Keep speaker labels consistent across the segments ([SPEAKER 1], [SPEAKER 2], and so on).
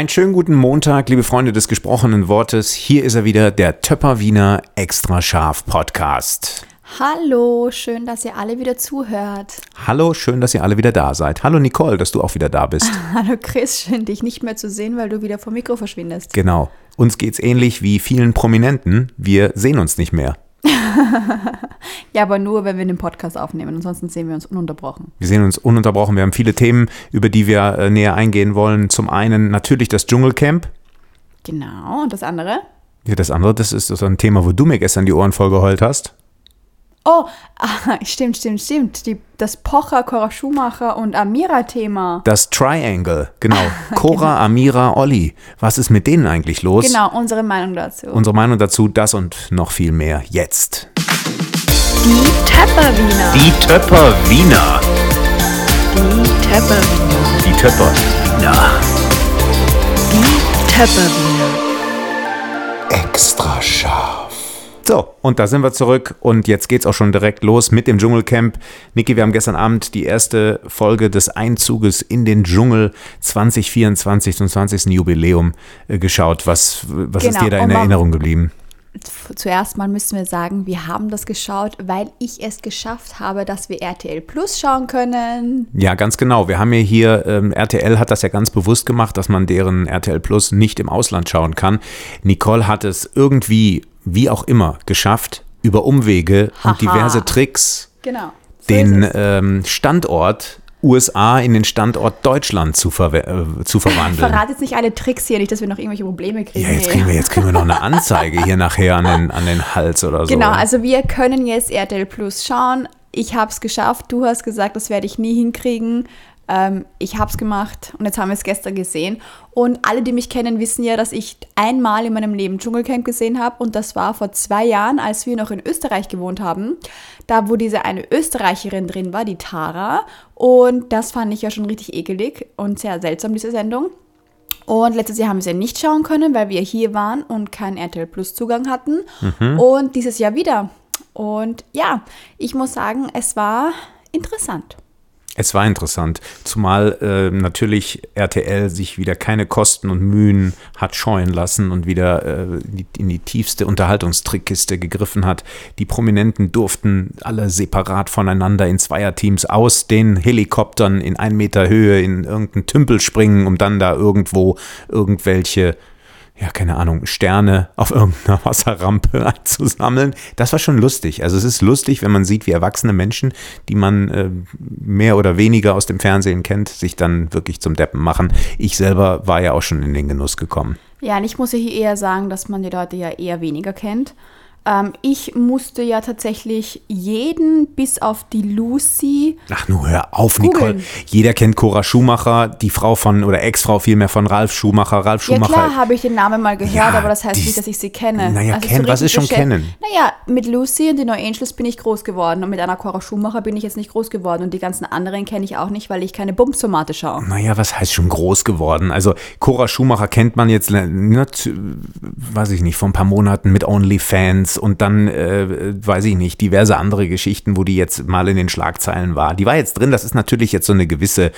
[SPEAKER 1] Einen schönen guten Montag, liebe Freunde des gesprochenen Wortes. Hier ist er wieder, der Töpper Wiener Extra Scharf Podcast.
[SPEAKER 2] Hallo, schön, dass ihr alle wieder zuhört.
[SPEAKER 1] Hallo, schön, dass ihr alle wieder da seid. Hallo Nicole, dass du auch wieder da bist.
[SPEAKER 2] Hallo Chris, schön dich nicht mehr zu sehen, weil du wieder vom Mikro verschwindest.
[SPEAKER 1] Genau. Uns geht's ähnlich wie vielen Prominenten. Wir sehen uns nicht mehr.
[SPEAKER 2] Ja, aber nur, wenn wir den Podcast aufnehmen. Ansonsten sehen wir uns ununterbrochen.
[SPEAKER 1] Wir sehen uns ununterbrochen. Wir haben viele Themen, über die wir äh, näher eingehen wollen. Zum einen natürlich das Dschungelcamp.
[SPEAKER 2] Genau. Und das andere?
[SPEAKER 1] Ja, das andere, das ist so ein Thema, wo du mir gestern die Ohren vollgeheult hast.
[SPEAKER 2] Oh, ah, stimmt, stimmt, stimmt. Die, das Pocher, Cora Schumacher und Amira-Thema.
[SPEAKER 1] Das Triangle, genau. Cora, Amira, Olli. Was ist mit denen eigentlich los?
[SPEAKER 2] Genau, unsere Meinung dazu.
[SPEAKER 1] Unsere Meinung dazu, das und noch viel mehr jetzt.
[SPEAKER 3] Die Töpperwiener.
[SPEAKER 1] Die Töpper Wiener.
[SPEAKER 3] Die Töpperwiener.
[SPEAKER 1] Die Töpper Wiener.
[SPEAKER 3] Die Töpperwiener.
[SPEAKER 1] Extra scharf. So, und da sind wir zurück und jetzt geht's auch schon direkt los mit dem Dschungelcamp. Niki, wir haben gestern Abend die erste Folge des Einzuges in den Dschungel 2024 zum 20. Jubiläum äh, geschaut. Was, was ist
[SPEAKER 2] Genau,
[SPEAKER 1] dir da in Erinnerung geblieben?
[SPEAKER 2] Zuerst mal müssen wir sagen, wir haben das geschaut, weil ich es geschafft habe, dass wir RTL Plus schauen können.
[SPEAKER 1] Ja, ganz genau. Wir haben ja hier, ähm, RTL hat das ja ganz bewusst gemacht, dass man deren RTL Plus nicht im Ausland schauen kann. Nicole hat es irgendwie, wie auch immer, geschafft, über Umwege
[SPEAKER 2] Haha.
[SPEAKER 1] und diverse Tricks
[SPEAKER 2] Genau. So
[SPEAKER 1] den ähm, Standort USA in den Standort Deutschland zu, verwe- äh, zu verwandeln.
[SPEAKER 2] Verrat jetzt nicht alle Tricks hier, nicht, dass wir noch irgendwelche Probleme kriegen.
[SPEAKER 1] Ja, jetzt kriegen, wir, jetzt kriegen wir noch eine Anzeige hier nachher an den, an den Hals oder so.
[SPEAKER 2] Genau, also wir können jetzt RTL Plus schauen. Ich habe es geschafft. Du hast gesagt, das werde ich nie hinkriegen. Ähm, ich habe es gemacht und jetzt haben wir es gestern gesehen. Und alle, die mich kennen, wissen ja, dass ich einmal in meinem Leben Dschungelcamp gesehen habe. Und das war vor zwei Jahren, als wir noch in Österreich gewohnt haben. Da, wo diese eine Österreicherin drin war, die Tara. Und das fand ich ja schon richtig ekelig und sehr seltsam, diese Sendung. Und letztes Jahr haben wir sie ja nicht schauen können, weil wir hier waren und keinen RTL Plus Zugang hatten. Und dieses Jahr wieder. Und ja, ich muss sagen, es war interessant.
[SPEAKER 1] Es war interessant, zumal äh, natürlich RTL sich wieder keine Kosten und Mühen hat scheuen lassen und wieder äh, in, die, tiefste Unterhaltungstrickkiste gegriffen hat. Die Prominenten durften alle separat voneinander in Zweierteams aus den Helikoptern in ein Meter Höhe in irgendeinen Tümpel springen, um dann da irgendwo irgendwelche ja, keine Ahnung, Sterne auf irgendeiner Wasserrampe einzusammeln. Das war schon lustig. Also es ist lustig, wenn man sieht, wie erwachsene Menschen, die man äh, mehr oder weniger aus dem Fernsehen kennt, sich dann wirklich zum Deppen machen. Ich selber war ja auch schon in den Genuss gekommen.
[SPEAKER 2] Ja, und ich muss hier eher sagen, dass man die Leute ja eher weniger kennt. Ähm, ich musste ja tatsächlich jeden bis auf die Lucy
[SPEAKER 1] Ach, nur hör auf. Nicole. Jeder kennt Cora Schumacher, die Frau von, oder Ex-Frau vielmehr von Ralf Schumacher. Ralf
[SPEAKER 2] Ja
[SPEAKER 1] Schumacher.
[SPEAKER 2] klar, habe ich den Namen mal gehört,
[SPEAKER 1] Ja,
[SPEAKER 2] aber das heißt
[SPEAKER 1] die-
[SPEAKER 2] nicht, dass ich sie kenne.
[SPEAKER 1] Naja,
[SPEAKER 2] Also
[SPEAKER 1] kennen, was ist schon kennen?
[SPEAKER 2] Naja, mit Lucy und den No Angels bin ich groß geworden und mit Anna Cora Schumacher bin ich jetzt nicht groß geworden und die ganzen anderen kenne ich auch nicht, weil ich keine Bumstomate schaue.
[SPEAKER 1] Naja, was heißt schon groß geworden? Also Cora Schumacher kennt man jetzt, ne, weiß ich nicht, vor ein paar Monaten mit OnlyFans und dann, äh, weiß ich nicht, diverse andere Geschichten, wo die jetzt mal in den Schlagzeilen war. Die war jetzt drin, das ist natürlich jetzt so eine gewisse,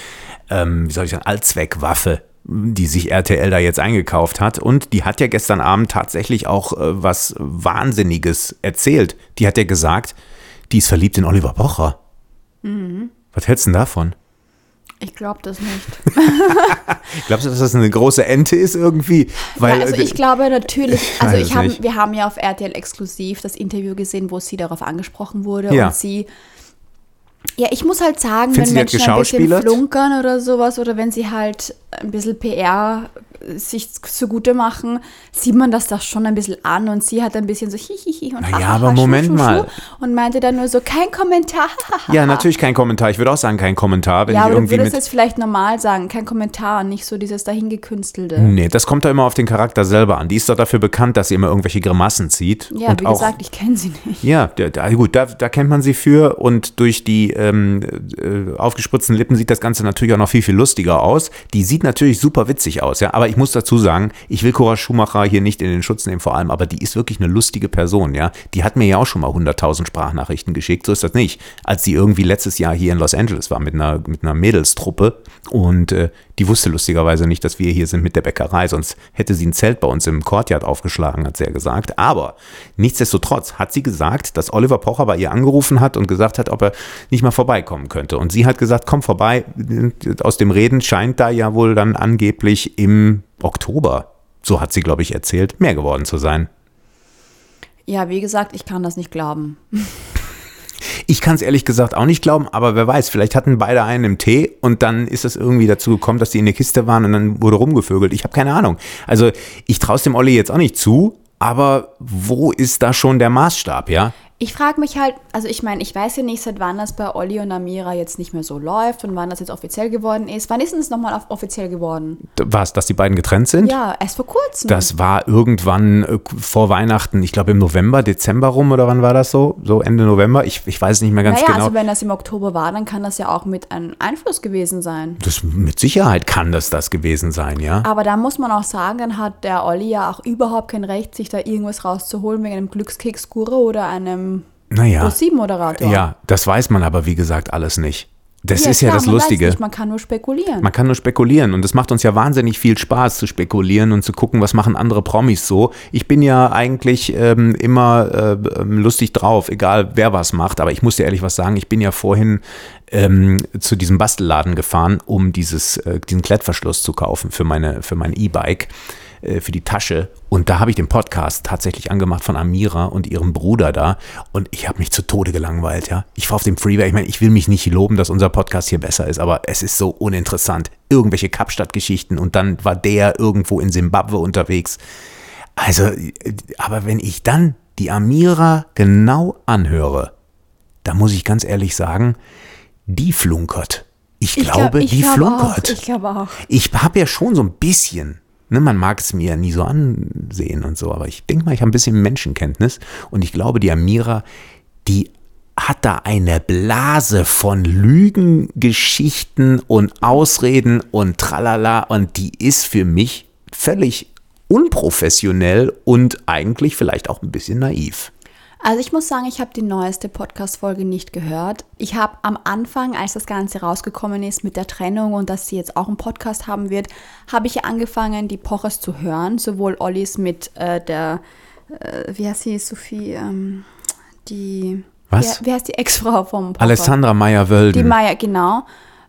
[SPEAKER 1] ähm, wie soll ich sagen, Allzweckwaffe die sich RTL da jetzt eingekauft hat. Und die hat ja gestern Abend tatsächlich auch äh, was Wahnsinniges erzählt. Die hat ja gesagt, die ist verliebt in Oliver Pocher. Was hältst du denn davon?
[SPEAKER 2] Ich glaube das nicht.
[SPEAKER 1] Glaubst du, dass das eine große Ente ist irgendwie? Weil,
[SPEAKER 2] ja, also
[SPEAKER 1] äh,
[SPEAKER 2] ich glaube natürlich,
[SPEAKER 1] Ich
[SPEAKER 2] also ich
[SPEAKER 1] es
[SPEAKER 2] hab,
[SPEAKER 1] nicht.
[SPEAKER 2] wir haben ja auf RTL exklusiv das Interview gesehen, wo sie darauf angesprochen wurde
[SPEAKER 1] Ja.
[SPEAKER 2] und sie ja, ich muss halt sagen,
[SPEAKER 1] Findest
[SPEAKER 2] wenn
[SPEAKER 1] du,
[SPEAKER 2] Menschen ein bisschen flunkern oder sowas oder wenn sie halt ein bisschen PR sich zugute machen, sieht man das doch schon ein bisschen an und sie hat ein bisschen so hihihi und
[SPEAKER 1] Naja,
[SPEAKER 2] hahaha,
[SPEAKER 1] aber
[SPEAKER 2] schu,
[SPEAKER 1] Moment
[SPEAKER 2] schu,
[SPEAKER 1] mal.
[SPEAKER 2] und meinte dann nur so, kein Kommentar.
[SPEAKER 1] ja, natürlich kein Kommentar. Ich würde auch sagen, kein Kommentar, wenn
[SPEAKER 2] Ja, aber du
[SPEAKER 1] irgendwie
[SPEAKER 2] würdest
[SPEAKER 1] mit.
[SPEAKER 2] jetzt vielleicht normal sagen, kein Kommentar, nicht so dieses dahingekünstelte.
[SPEAKER 1] Nee, das kommt da immer auf den Charakter selber an. Die ist doch dafür bekannt, dass sie immer irgendwelche Grimassen zieht.
[SPEAKER 2] Ja,
[SPEAKER 1] und
[SPEAKER 2] wie
[SPEAKER 1] auch,
[SPEAKER 2] gesagt, ich kenne sie nicht.
[SPEAKER 1] Ja, da, da, gut, da, da kennt man sie für und durch die ähm, äh, aufgespritzten Lippen sieht das Ganze natürlich auch noch viel, viel lustiger aus. Die sieht natürlich super witzig aus, ja, aber ich muss dazu sagen, ich will Cora Schumacher hier nicht in den Schutz nehmen vor allem, aber die ist wirklich eine lustige Person, ja. Die hat mir ja auch schon mal 100.000 Sprachnachrichten geschickt, so ist das nicht. Als sie irgendwie letztes Jahr hier in Los Angeles war mit einer, mit einer Mädelstruppe und äh, die wusste lustigerweise nicht, dass wir hier sind mit der Bäckerei, sonst hätte sie ein Zelt bei uns im Courtyard aufgeschlagen, hat sie ja gesagt. Aber nichtsdestotrotz hat sie gesagt, dass Oliver Pocher bei ihr angerufen hat und gesagt hat, ob er nicht mal vorbeikommen könnte. Und sie hat gesagt, komm vorbei. Aus dem Reden scheint da ja wohl dann angeblich im Oktober, so hat sie, glaube ich, erzählt, mehr geworden zu sein.
[SPEAKER 2] Ja, wie gesagt, ich kann das nicht glauben.
[SPEAKER 1] Ich kann es ehrlich gesagt auch nicht glauben, aber wer weiß, vielleicht hatten beide einen im Tee und dann ist es irgendwie dazu gekommen, dass die in der Kiste waren und dann wurde rumgevögelt. Ich habe keine Ahnung. Also ich traue dem Olli jetzt auch nicht zu, aber wo ist da schon der Maßstab, ja?
[SPEAKER 2] Ich frage mich halt, also ich meine, ich weiß ja nicht, seit wann das bei Olli und Amira jetzt nicht mehr so läuft und wann das jetzt offiziell geworden ist. Wann ist denn es nochmal offiziell geworden?
[SPEAKER 1] Was, dass die beiden getrennt sind?
[SPEAKER 2] Ja, erst vor kurzem.
[SPEAKER 1] Das war irgendwann äh, vor Weihnachten, ich glaube im November, Dezember rum oder wann war das so? So Ende November? Ich, ich weiß nicht mehr ganz
[SPEAKER 2] naja,
[SPEAKER 1] genau.
[SPEAKER 2] also wenn das im Oktober war, dann kann das ja auch mit einem Einfluss gewesen sein.
[SPEAKER 1] das, mit Sicherheit kann das das gewesen sein, ja?
[SPEAKER 2] Aber da muss man auch sagen, dann hat der Olli ja auch überhaupt kein Recht, sich da irgendwas rauszuholen wegen einem Glückskeks-Guru oder einem
[SPEAKER 1] Naja.
[SPEAKER 2] Pro-7-Moderator.
[SPEAKER 1] Ja, das weiß man aber, wie gesagt, alles nicht. Das ist ja
[SPEAKER 2] klar,
[SPEAKER 1] das
[SPEAKER 2] man
[SPEAKER 1] Lustige.
[SPEAKER 2] Nicht, man kann nur spekulieren.
[SPEAKER 1] Man kann nur spekulieren und es macht uns ja wahnsinnig viel Spaß zu spekulieren und zu gucken, was machen andere Promis so. Ich bin ja eigentlich ähm, immer äh, lustig drauf, egal wer was macht, aber ich muss dir ehrlich was sagen, ich bin ja vorhin ähm, zu diesem Bastelladen gefahren, um dieses, äh, diesen Klettverschluss zu kaufen für meine für mein E-Bike äh, für die Tasche. Und da habe ich den Podcast tatsächlich angemacht von Amira und ihrem Bruder da. Und ich habe mich zu Tode gelangweilt, ja. Ich war auf dem Freeway. Ich meine, ich will mich nicht loben, dass unser Podcast hier besser ist, aber es ist so uninteressant. Irgendwelche Kapstadt-Geschichten und dann war der irgendwo in Simbabwe unterwegs. Also, äh, aber wenn ich dann die Amira genau anhöre, da muss ich ganz ehrlich sagen, die flunkert. Ich,
[SPEAKER 2] Ich glaub-
[SPEAKER 1] glaube,
[SPEAKER 2] ich
[SPEAKER 1] die
[SPEAKER 2] glaub
[SPEAKER 1] flunkert.
[SPEAKER 2] auch, ich glaube auch.
[SPEAKER 1] Ich habe ja schon so ein bisschen, ne, man mag es mir ja nie so ansehen und so, aber ich denke mal, ich habe ein bisschen Menschenkenntnis und ich glaube, die Amira, die hat da eine Blase von Lügengeschichten und Ausreden und tralala und die ist für mich völlig unprofessionell und eigentlich vielleicht auch ein bisschen naiv.
[SPEAKER 2] Also ich muss sagen, ich habe die neueste Podcast-Folge nicht gehört. Ich habe am Anfang, als das Ganze rausgekommen ist mit der Trennung und dass sie jetzt auch einen Podcast haben wird, habe ich angefangen, die Pochers zu hören. Sowohl Ollis mit äh, der, äh, wie heißt sie, Sophie, ähm, die,
[SPEAKER 1] Was?
[SPEAKER 2] Wer, wer heißt die Ex-Frau vom Pocher?
[SPEAKER 1] Alessandra Meyer-Wölden.
[SPEAKER 2] Die Maya, genau.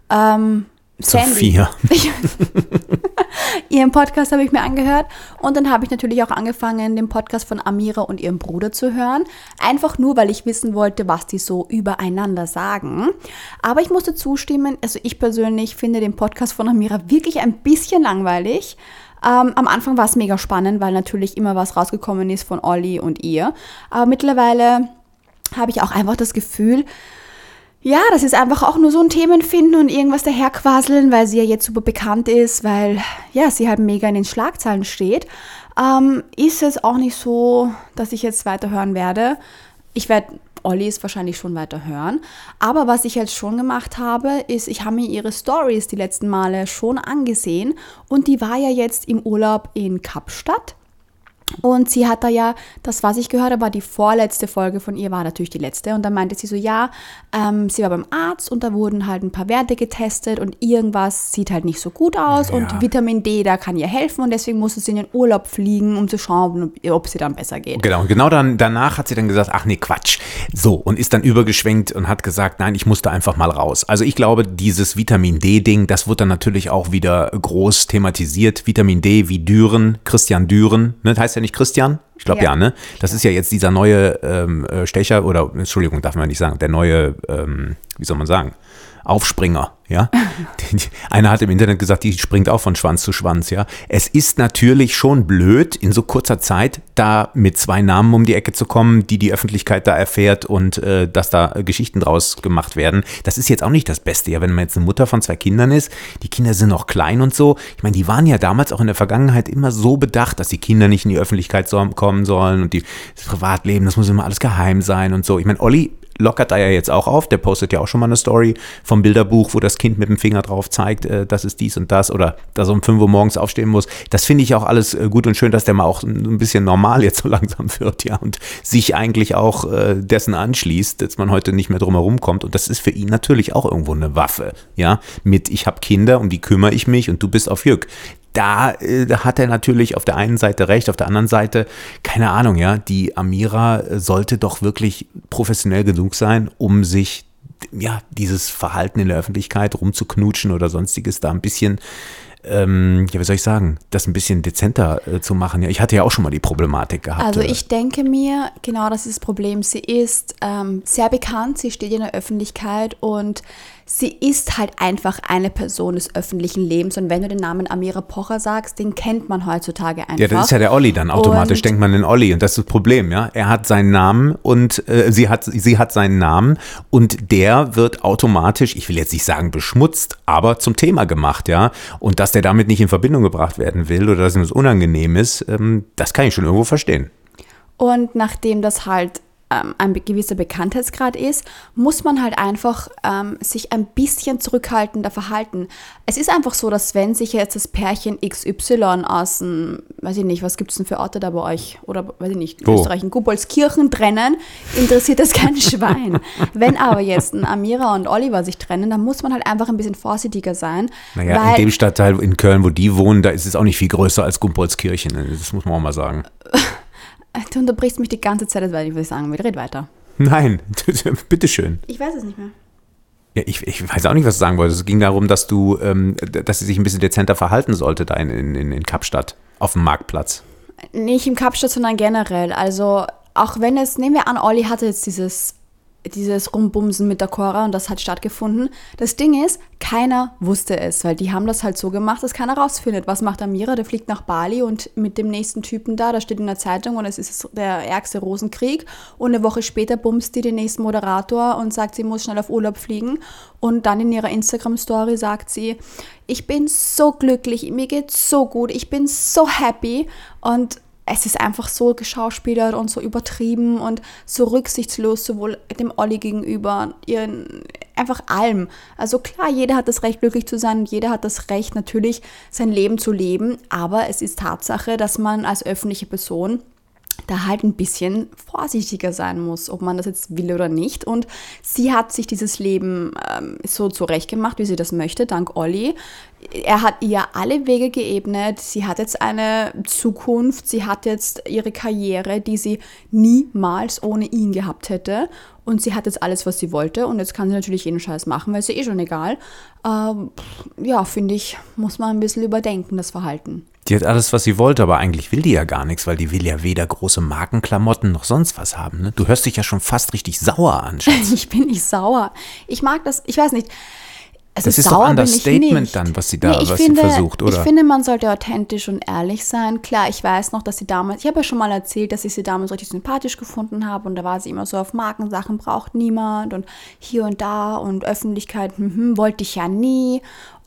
[SPEAKER 2] Ähm, Sandy.
[SPEAKER 1] Sophia.
[SPEAKER 2] Ihren Podcast habe ich mir angehört und dann habe ich natürlich auch angefangen, den Podcast von Amira und ihrem Bruder zu hören. Einfach nur, weil ich wissen wollte, was die so übereinander sagen. Aber ich musste zustimmen, also ich persönlich finde den Podcast von Amira wirklich ein bisschen langweilig. Ähm, am Anfang war es mega spannend, weil natürlich immer was rausgekommen ist von Olli und ihr. Aber mittlerweile habe ich auch einfach das Gefühl, ja, das ist einfach auch nur so ein Themenfinden und irgendwas daherquaseln, weil sie ja jetzt super bekannt ist, weil ja, sie halt mega in den Schlagzeilen steht. Ähm, ist es auch nicht so, dass ich jetzt weiterhören werde. Ich werde Olli ist wahrscheinlich schon weiter hören. Aber was ich jetzt schon gemacht habe, ist, ich habe mir ihre Stories die letzten Male schon angesehen und die war ja jetzt im Urlaub in Kapstadt. Und sie hat da ja, das was ich gehört habe, war die vorletzte Folge von ihr, war natürlich die letzte. Und dann meinte sie so, ja, ähm, sie war beim Arzt und da wurden halt ein paar Werte getestet und irgendwas sieht halt nicht so gut aus
[SPEAKER 1] Ja.
[SPEAKER 2] und Vitamin D, da kann ihr helfen und deswegen musste sie in den Urlaub fliegen, um zu schauen, ob- sie dann besser geht.
[SPEAKER 1] Genau, und genau dann, danach hat sie dann gesagt, ach nee, Quatsch. So, und ist dann übergeschwenkt und hat gesagt, nein, ich musste einfach mal raus. Also ich glaube, dieses Vitamin D-Ding, das wird dann natürlich auch wieder groß thematisiert. Vitamin D wie Düren, Christian Düren, ne? Das heißt ja nicht Christian? Ich glaube ja.
[SPEAKER 2] Ja.
[SPEAKER 1] ne? Das ist ja jetzt dieser neue ähm, äh, Stecher oder, Entschuldigung, darf man nicht sagen, der neue, ähm, wie soll man sagen, Aufspringer, ja. Einer hat im Internet gesagt, die springt auch von Schwanz zu Schwanz, ja. Es ist natürlich schon blöd, in so kurzer Zeit da mit zwei Namen um die Ecke zu kommen, die die Öffentlichkeit da erfährt und äh, dass da Geschichten draus gemacht werden. Das ist jetzt auch nicht das Beste, ja, wenn man jetzt eine Mutter von zwei Kindern ist. Die Kinder sind noch klein und so. Ich meine, die waren ja damals auch in der Vergangenheit immer so bedacht, dass die Kinder nicht in die Öffentlichkeit so, kommen sollen und die, das Privatleben, das muss immer alles geheim sein und so. Ich meine, Olli lockert da ja jetzt auch auf. Der postet ja auch schon mal eine Story vom Bilderbuch, wo das Kind mit dem Finger drauf zeigt, äh, das ist dies und das oder dass er um 5 Uhr morgens aufstehen muss. Das finde ich auch alles äh, gut und schön, dass der mal auch ein bisschen normal jetzt so langsam wird, ja, und sich eigentlich auch äh, dessen anschließt, dass man heute nicht mehr drum herum kommt. Und das ist für ihn natürlich auch irgendwo eine Waffe, ja, mit ich habe Kinder, um die kümmere ich mich und du bist auf Jück da äh, hat er natürlich auf der einen Seite recht, auf der anderen Seite, keine Ahnung, ja, die Amira sollte doch wirklich professionell genug sein, um sich ja, dieses Verhalten in der Öffentlichkeit rumzuknutschen oder sonstiges da ein bisschen ähm, ja, wie soll ich sagen, das ein bisschen dezenter äh, zu machen. Ja, ich hatte ja auch schon mal die Problematik gehabt.
[SPEAKER 2] Also
[SPEAKER 1] äh,
[SPEAKER 2] ich denke mir, genau das ist das Problem. Sie ist ähm, sehr bekannt, sie steht in der Öffentlichkeit und sie ist halt einfach eine Person des öffentlichen Lebens. Und wenn du den Namen Amira Pocher sagst, den kennt man heutzutage einfach.
[SPEAKER 1] Ja, das ist ja der Olli dann. Automatisch
[SPEAKER 2] Und-
[SPEAKER 1] denkt man den Olli. Und das ist das Problem, ja. Er hat seinen Namen und äh, sie, hat, sie hat seinen Namen und der wird automatisch, ich will jetzt nicht sagen beschmutzt, aber zum Thema gemacht, ja. Und dass der damit nicht in Verbindung gebracht werden will oder dass ihm das unangenehm ist, ähm, das kann ich schon irgendwo verstehen.
[SPEAKER 2] Und nachdem das halt ähm, ein gewisser Bekanntheitsgrad ist, muss man halt einfach ähm, sich ein bisschen zurückhaltender verhalten. Es ist einfach so, dass wenn sich jetzt das Pärchen XY aus dem, weiß ich nicht, was gibt es denn für Orte da bei euch? Oder weiß ich nicht, in
[SPEAKER 1] Wo?
[SPEAKER 2] Österreich, in Gubbolskirchen trennen, interessiert das kein Schwein. Wenn aber jetzt ein Amira und Oliver sich trennen, dann muss man halt einfach ein bisschen vorsichtiger sein.
[SPEAKER 1] Naja, in dem Stadtteil in Köln, wo die wohnen, da ist es auch nicht viel größer als Gumpolskirchen. Das muss man auch mal sagen.
[SPEAKER 2] Du unterbrichst mich die ganze Zeit, weiß ich, was ich sagen will. Red weiter.
[SPEAKER 1] Nein, bitteschön.
[SPEAKER 2] Ich weiß es nicht mehr.
[SPEAKER 1] Ja, ich, ich weiß auch nicht, was du sagen wolltest. Es ging darum, dass du, ähm, dass sie sich ein bisschen dezenter verhalten sollte da in, in, in, in Kapstadt auf dem Marktplatz.
[SPEAKER 2] Nicht im Kapstadt, sondern generell. Also, auch wenn es, nehmen wir an, Olli hatte jetzt dieses, dieses Rumbumsen mit der Cora und das hat stattgefunden. Das Ding ist, keiner wusste es, weil die haben das halt so gemacht, dass keiner rausfindet. Was macht Amira? Der fliegt nach Bali und mit dem nächsten Typen da, da steht in der Zeitung und es ist der ärgste Rosenkrieg. Und eine Woche später bumst die den nächsten Moderator und sagt, sie muss schnell auf Urlaub fliegen. Und dann in ihrer Instagram-Story sagt sie, ich bin so glücklich, mir geht's so gut, ich bin so happy. Und es ist einfach so geschauspielert und so übertrieben und so rücksichtslos, sowohl dem Olli gegenüber, ihren, einfach allem. Also klar, jeder hat das Recht, glücklich zu sein jeder hat das Recht, natürlich sein Leben zu leben, aber es ist Tatsache, dass man als öffentliche Person da halt ein bisschen vorsichtiger sein muss, ob man das jetzt will oder nicht. Und sie hat sich dieses Leben ähm, so zurechtgemacht, wie sie das möchte, dank Olli. Er hat ihr alle Wege geebnet. Sie hat jetzt eine Zukunft. Sie hat jetzt ihre Karriere, die sie niemals ohne ihn gehabt hätte. Und sie hat jetzt alles, was sie wollte. Und jetzt kann sie natürlich jeden Scheiß machen, weil es ihr eh schon egal. Ähm, ja, finde ich, muss man ein bisschen überdenken, das Verhalten.
[SPEAKER 1] Die hat alles, was sie wollte, aber eigentlich will die ja gar nichts, weil die will ja weder große Markenklamotten noch sonst was haben. Ne? Du hörst dich ja schon fast richtig sauer an, Schatz.
[SPEAKER 2] Ich bin nicht sauer. Ich mag das, ich weiß nicht. Also
[SPEAKER 1] Das ist doch Understatement
[SPEAKER 2] nicht.
[SPEAKER 1] dann, was sie da-
[SPEAKER 2] ich
[SPEAKER 1] was sie
[SPEAKER 2] finde,
[SPEAKER 1] versucht, oder?
[SPEAKER 2] Ich finde, man sollte authentisch und ehrlich sein. Klar, ich weiß noch, dass sie damals, ich habe ja schon mal erzählt, dass ich sie damals richtig sympathisch gefunden habe und da war sie immer so auf Markensachen braucht niemand und hier und da und Öffentlichkeit, hm, hm, wollte ich ja nie.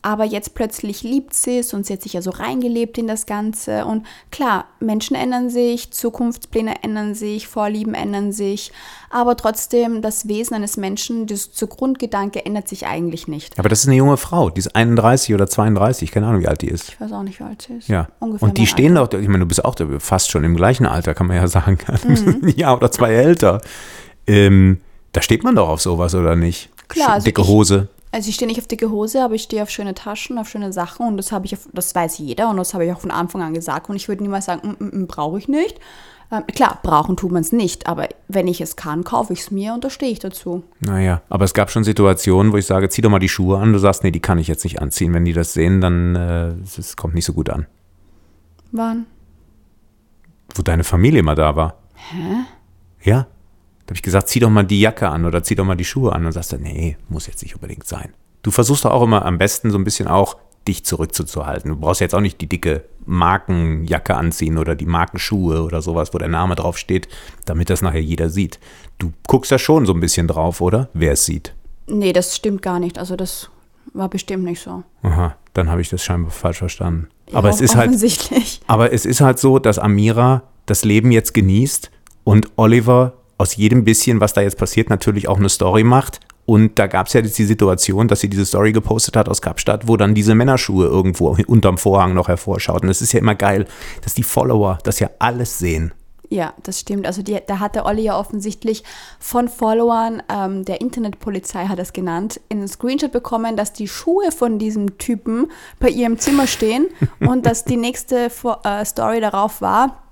[SPEAKER 2] Aber jetzt plötzlich liebt sie es und sie hat sich ja so reingelebt in das Ganze. Und klar, Menschen ändern sich, Zukunftspläne ändern sich, Vorlieben ändern sich. Aber trotzdem, das Wesen eines Menschen, das zur Grundgedanke ändert sich eigentlich nicht.
[SPEAKER 1] Aber das ist eine junge Frau, die ist 31 oder 32, keine Ahnung, wie alt die ist.
[SPEAKER 2] Ich weiß auch nicht, wie alt sie ist.
[SPEAKER 1] Ja.
[SPEAKER 2] Ungefähr
[SPEAKER 1] und die stehen
[SPEAKER 2] Alter.
[SPEAKER 1] doch, ich meine, du bist auch fast schon im gleichen Alter, kann man ja sagen.
[SPEAKER 2] Mhm.
[SPEAKER 1] Jahr oder zwei älter. Ähm, da steht man doch auf sowas, oder nicht?
[SPEAKER 2] Klar, also
[SPEAKER 1] Dicke
[SPEAKER 2] ich-
[SPEAKER 1] Hose.
[SPEAKER 2] Also ich stehe nicht auf dicke Hose, aber ich stehe auf schöne Taschen, auf schöne Sachen und das habe ich, auf, das weiß jeder und das habe ich auch von Anfang an gesagt und ich würde niemals sagen, mm, mm, mm, brauche ich nicht. Ähm, klar, brauchen tut man es nicht, aber wenn ich es kann, kaufe ich es mir und da stehe ich dazu.
[SPEAKER 1] Naja, aber es gab schon Situationen, wo ich sage, zieh doch mal die Schuhe an. Du sagst, nee, die kann ich jetzt nicht anziehen. Wenn die das sehen, dann äh, es- es kommt nicht so gut an.
[SPEAKER 2] Wann?
[SPEAKER 1] Wo deine Familie mal da war. Hä? Ja. Da habe ich gesagt, zieh doch mal die Jacke an oder zieh doch mal die Schuhe an. Und sagst du, nee, muss jetzt nicht unbedingt sein. Du versuchst doch auch immer am besten so ein bisschen auch dich zurückzuhalten. Du brauchst jetzt auch nicht die dicke Markenjacke anziehen oder die Markenschuhe oder sowas, wo der Name drauf steht, damit das nachher jeder sieht. Du guckst da schon so ein bisschen drauf, oder? Wer es sieht.
[SPEAKER 2] Nee, das stimmt gar nicht. Also das war bestimmt nicht so.
[SPEAKER 1] Aha, dann habe ich das scheinbar falsch verstanden. Aber
[SPEAKER 2] Ja,
[SPEAKER 1] es ist halt,
[SPEAKER 2] offensichtlich.
[SPEAKER 1] aber es ist halt so, dass Amira das Leben jetzt genießt und Oliver aus jedem bisschen, was da jetzt passiert, natürlich auch eine Story macht. Und da gab es ja jetzt die Situation, dass sie diese Story gepostet hat aus Kapstadt, wo dann diese Männerschuhe irgendwo unterm Vorhang noch hervorschauten. Das ist ja immer geil, dass die Follower das ja alles sehen.
[SPEAKER 2] Ja, das stimmt. Also die, da hat der Olli ja offensichtlich von Followern ähm, der Internetpolizei, hat er es genannt, einen Screenshot bekommen, dass die Schuhe von diesem Typen bei ihrem Zimmer stehen und dass die nächste äh, Story darauf war,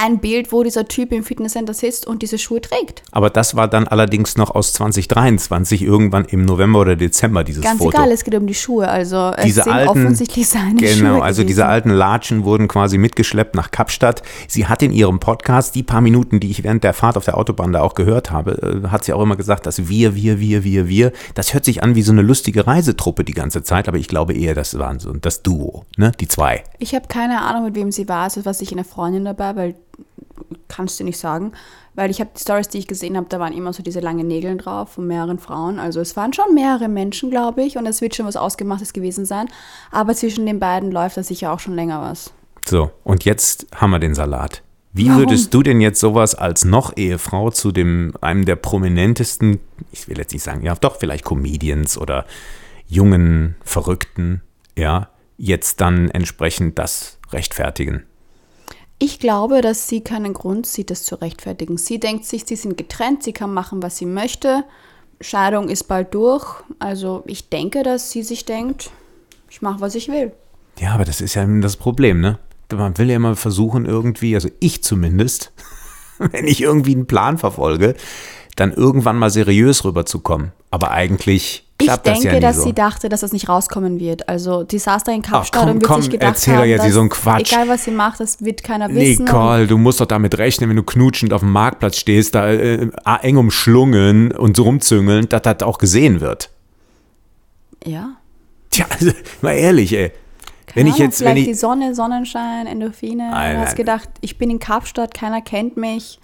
[SPEAKER 2] ein Bild, wo dieser Typ im Fitnesscenter sitzt und diese Schuhe trägt.
[SPEAKER 1] Aber das war dann allerdings noch aus 2023, irgendwann im November oder Dezember, dieses
[SPEAKER 2] Ganz
[SPEAKER 1] Foto.
[SPEAKER 2] egal, es geht um die Schuhe. Also es
[SPEAKER 1] diese
[SPEAKER 2] sind
[SPEAKER 1] alten,
[SPEAKER 2] offensichtlich seine Schuhe.
[SPEAKER 1] Genau, also
[SPEAKER 2] gewesen.
[SPEAKER 1] diese alten Latschen wurden quasi mitgeschleppt nach Kapstadt. Sie hat in ihrem Podcast, die paar Minuten, die ich während der Fahrt auf der Autobahn da auch gehört habe, äh, hat sie auch immer gesagt, dass wir, wir, wir, wir, wir, das hört sich an wie so eine lustige Reisetruppe die ganze Zeit, aber ich glaube eher, das waren so das Duo, ne, die zwei.
[SPEAKER 2] Ich habe keine Ahnung, mit wem sie war. Also war sicher eine Freundin dabei, weil kannst du nicht sagen. Weil ich habe die Stories, die ich gesehen habe, da waren immer so diese langen Nägel drauf von mehreren Frauen. Also es waren schon mehrere Menschen, glaube ich, und es wird schon was Ausgemachtes gewesen sein. Aber zwischen den beiden läuft da sicher auch schon länger was.
[SPEAKER 1] So, und jetzt haben wir den Salat. Wie
[SPEAKER 2] Warum?
[SPEAKER 1] würdest du denn jetzt sowas als noch Ehefrau zu dem einem der prominentesten, ich will jetzt nicht sagen, ja doch vielleicht Comedians oder jungen Verrückten, ja, jetzt dann entsprechend das rechtfertigen?
[SPEAKER 2] Ich glaube, dass sie keinen Grund sieht, das zu rechtfertigen. Sie denkt sich, sie sind getrennt, sie kann machen, was sie möchte. Scheidung ist bald durch. Also ich denke, dass sie sich denkt, ich mache, was ich will.
[SPEAKER 1] Ja, aber das ist ja das Problem, ne? Man will ja immer versuchen, irgendwie, also ich zumindest, wenn ich irgendwie einen Plan verfolge, dann irgendwann mal seriös rüberzukommen. Aber eigentlich
[SPEAKER 2] Ich
[SPEAKER 1] klappt das
[SPEAKER 2] denke,
[SPEAKER 1] ja
[SPEAKER 2] dass
[SPEAKER 1] so.
[SPEAKER 2] sie dachte, dass das nicht rauskommen wird. Also die saß da in Kapstadt wird
[SPEAKER 1] komm,
[SPEAKER 2] sich gedacht
[SPEAKER 1] erzähl
[SPEAKER 2] haben,
[SPEAKER 1] jetzt
[SPEAKER 2] dass,
[SPEAKER 1] so einen Quatsch.
[SPEAKER 2] egal was sie macht, das wird keiner wissen.
[SPEAKER 1] Nicole, du musst doch damit rechnen, wenn du knutschend auf dem Marktplatz stehst, da äh, eng umschlungen und so rumzüngeln, dass das auch gesehen wird.
[SPEAKER 2] Ja.
[SPEAKER 1] Tja, also, mal ehrlich, ey. Wenn
[SPEAKER 2] Keine
[SPEAKER 1] ich
[SPEAKER 2] Ahnung,
[SPEAKER 1] jetzt, wenn
[SPEAKER 2] vielleicht die
[SPEAKER 1] ich,
[SPEAKER 2] Sonne, Sonnenschein, Endorphine. Du hast gedacht, ich bin in Kapstadt, keiner kennt mich.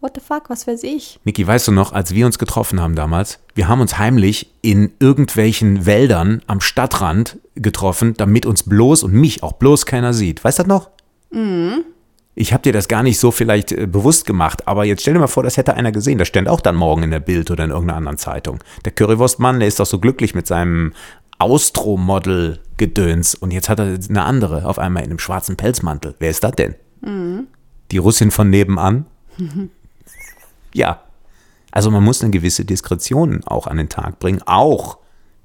[SPEAKER 2] What the fuck, was weiß ich?
[SPEAKER 1] Niki, weißt du noch, als wir uns getroffen haben damals, wir haben uns heimlich in irgendwelchen Wäldern am Stadtrand getroffen, damit uns bloß und mich auch bloß keiner sieht. Weißt du das noch? Ich habe dir das gar nicht so vielleicht äh, bewusst gemacht, aber jetzt stell dir mal vor, das hätte einer gesehen. Das stand auch dann morgen in der Bild oder in irgendeiner anderen Zeitung. Der Currywurstmann, der ist doch so glücklich mit seinem Austro-Model-Gedöns und jetzt hat er eine andere auf einmal in einem schwarzen Pelzmantel. Wer ist das denn? Die Russin von nebenan? Ja. Also man muss eine gewisse Diskretion auch an den Tag bringen, auch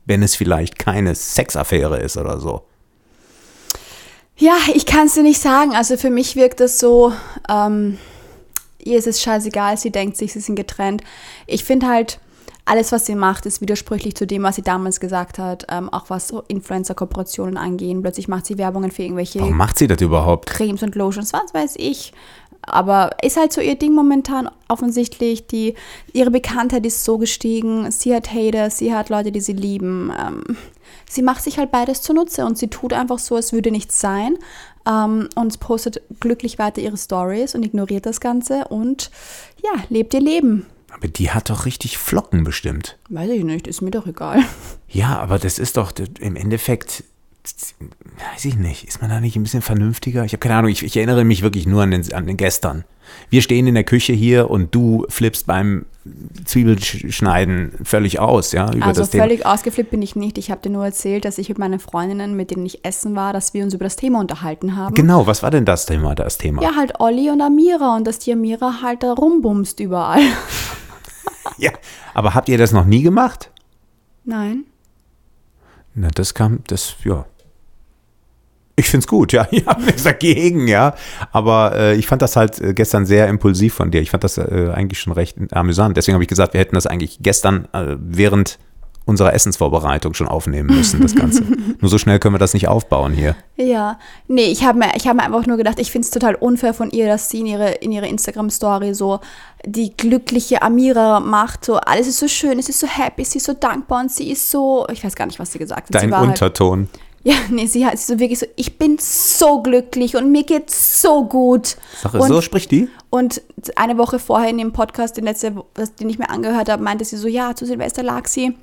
[SPEAKER 1] wenn es vielleicht keine Sexaffäre ist oder so.
[SPEAKER 2] Ja, ich kann es dir nicht sagen. Also für mich wirkt das so, ähm, ihr ist es scheißegal, sie denkt sich, sie sind getrennt. Ich finde halt, alles, was sie macht, ist widersprüchlich zu dem, was sie damals gesagt hat, ähm, auch was so Influencer-Kooperationen angehen. Plötzlich macht sie Werbungen für irgendwelche
[SPEAKER 1] Warum macht sie das überhaupt?
[SPEAKER 2] Cremes und Lotions, was weiß ich. Aber ist halt so ihr Ding momentan offensichtlich. Die, ihre Bekanntheit ist so gestiegen. Sie hat Hater, sie hat Leute, die sie lieben. Ähm, sie macht sich halt beides zunutze und sie tut einfach so, als würde nichts sein. Ähm, und postet glücklich weiter ihre Stories und ignoriert das Ganze und ja, lebt ihr Leben.
[SPEAKER 1] Aber die hat doch richtig Flocken bestimmt.
[SPEAKER 2] Weiß ich nicht, ist mir doch egal.
[SPEAKER 1] Ja, aber das ist doch im Endeffekt, weiß ich nicht, ist man da nicht ein bisschen vernünftiger? Ich habe keine Ahnung, ich, ich erinnere mich wirklich nur an den, an den gestern. Wir stehen in der Küche hier und du flippst beim Zwiebelschneiden völlig aus, ja, über
[SPEAKER 2] Also
[SPEAKER 1] das Thema.
[SPEAKER 2] völlig ausgeflippt bin ich nicht. Ich habe dir nur erzählt, dass ich mit meinen Freundinnen, mit denen ich essen war, dass wir uns über das Thema unterhalten haben.
[SPEAKER 1] Genau, was war denn das Thema, das Thema?
[SPEAKER 2] Ja, halt Olli und Amira und dass die Amira halt da rumbumst überall.
[SPEAKER 1] Ja, aber habt ihr das noch nie gemacht?
[SPEAKER 2] Nein.
[SPEAKER 1] Na, das kam, das, ja. Ich find's gut, ja. Ich habe nichts dagegen, ja. Aber äh, ich fand das halt äh, gestern sehr impulsiv von dir. Ich fand das äh, eigentlich schon recht amüsant. Deswegen habe ich gesagt, wir hätten das eigentlich gestern äh, während unserer Essensvorbereitung schon aufnehmen müssen, das Ganze. Nur so schnell können wir das nicht aufbauen hier.
[SPEAKER 2] Ja. Nee, ich habe mir, ich hab mir einfach nur gedacht, ich finde es total unfair von ihr, dass sie in ihre, in ihre Instagram-Story so die glückliche Amira macht. So, alles ist so schön, es ist so happy, sie ist so dankbar und sie ist so, ich weiß gar nicht, was sie gesagt hat.
[SPEAKER 1] Dein
[SPEAKER 2] halt,
[SPEAKER 1] Unterton.
[SPEAKER 2] Ja, nee, sie hat so wirklich so, ich bin so glücklich und mir geht's so gut.
[SPEAKER 1] Sache,
[SPEAKER 2] und,
[SPEAKER 1] so spricht die?
[SPEAKER 2] Und eine Woche vorher in dem Podcast, den, letzte, den ich mir angehört habe, meinte sie so, ja, zu Silvester lag sie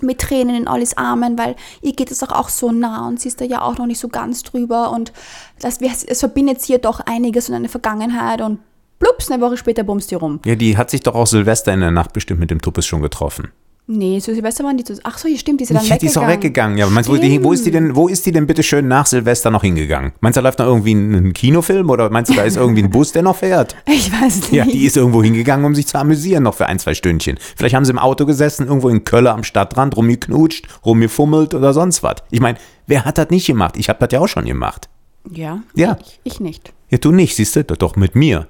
[SPEAKER 2] mit Tränen in Ollis Armen, weil ihr geht es doch auch so nah und sie ist da ja auch noch nicht so ganz drüber und das, es verbindet sie ja doch einiges und eine Vergangenheit und Plups, eine Woche später bummst die rum.
[SPEAKER 1] Ja, die hat sich doch auch Silvester in der Nacht bestimmt mit dem Tuppes schon getroffen.
[SPEAKER 2] Nee, zu Silvester waren die zu. Ach so, hier stimmt, die sind dann
[SPEAKER 1] Ja, die ist auch weggegangen. Ja, aber meinst du, wo, die, wo ist die denn, wo ist die denn bitte schön nach Silvester noch hingegangen? Meinst du, da läuft noch irgendwie ein, Kinofilm oder meinst du, da ist irgendwie ein Bus, der noch fährt?
[SPEAKER 2] Ich weiß nicht.
[SPEAKER 1] Ja, die ist irgendwo hingegangen, um sich zu amüsieren, noch für ein, zwei Stündchen. Vielleicht haben sie im Auto gesessen, irgendwo in Köln am Stadtrand, rumgeknutscht, rumgefummelt oder sonst was. Ich meine, wer hat das nicht gemacht? Ich habe das ja auch schon gemacht.
[SPEAKER 2] ja.
[SPEAKER 1] Ja.
[SPEAKER 2] Ich, ich nicht.
[SPEAKER 1] Ja, du nicht, siehst du? Doch, doch mit mir.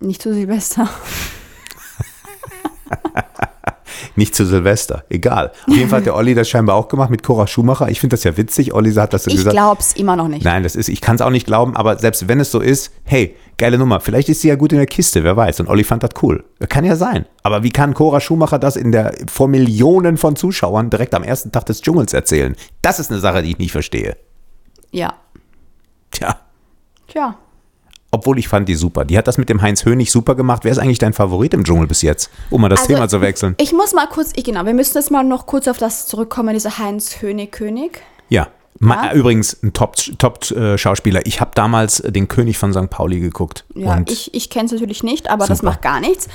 [SPEAKER 2] Nicht zu Silvester.
[SPEAKER 1] Nicht zu Silvester. Egal. Auf jeden Fall hat der Olli das scheinbar auch gemacht mit Cora Schumacher. Ich finde das ja witzig. Olli hat das so
[SPEAKER 2] Ich
[SPEAKER 1] gesagt.
[SPEAKER 2] glaub's immer noch nicht.
[SPEAKER 1] Nein, das ist, ich kann es auch nicht glauben, aber selbst wenn es so ist, hey, geile Nummer. Vielleicht ist sie ja gut in der Kiste, wer weiß. Und Olli fand das cool. Kann ja sein. Aber wie kann Cora Schumacher das in der, vor Millionen von Zuschauern direkt am ersten Tag des Dschungels erzählen? Das ist eine Sache, die ich nicht verstehe.
[SPEAKER 2] Ja.
[SPEAKER 1] Tja.
[SPEAKER 2] Tja.
[SPEAKER 1] Obwohl ich fand die super. Die hat das mit dem Heinz Hönig super gemacht. Wer ist eigentlich dein Favorit im Dschungel bis jetzt? Um mal das
[SPEAKER 2] Also,
[SPEAKER 1] Thema zu wechseln.
[SPEAKER 2] Ich muss mal kurz, ich, genau, wir müssen jetzt mal noch kurz auf das zurückkommen, dieser Heinz Hönig König.
[SPEAKER 1] Ja.
[SPEAKER 2] Ja.
[SPEAKER 1] Übrigens ein Top-Schauspieler. ich habe damals den König von St. Pauli geguckt.
[SPEAKER 2] Ja, ich, ich kenne es natürlich nicht, aber das
[SPEAKER 1] Super.
[SPEAKER 2] macht gar nichts.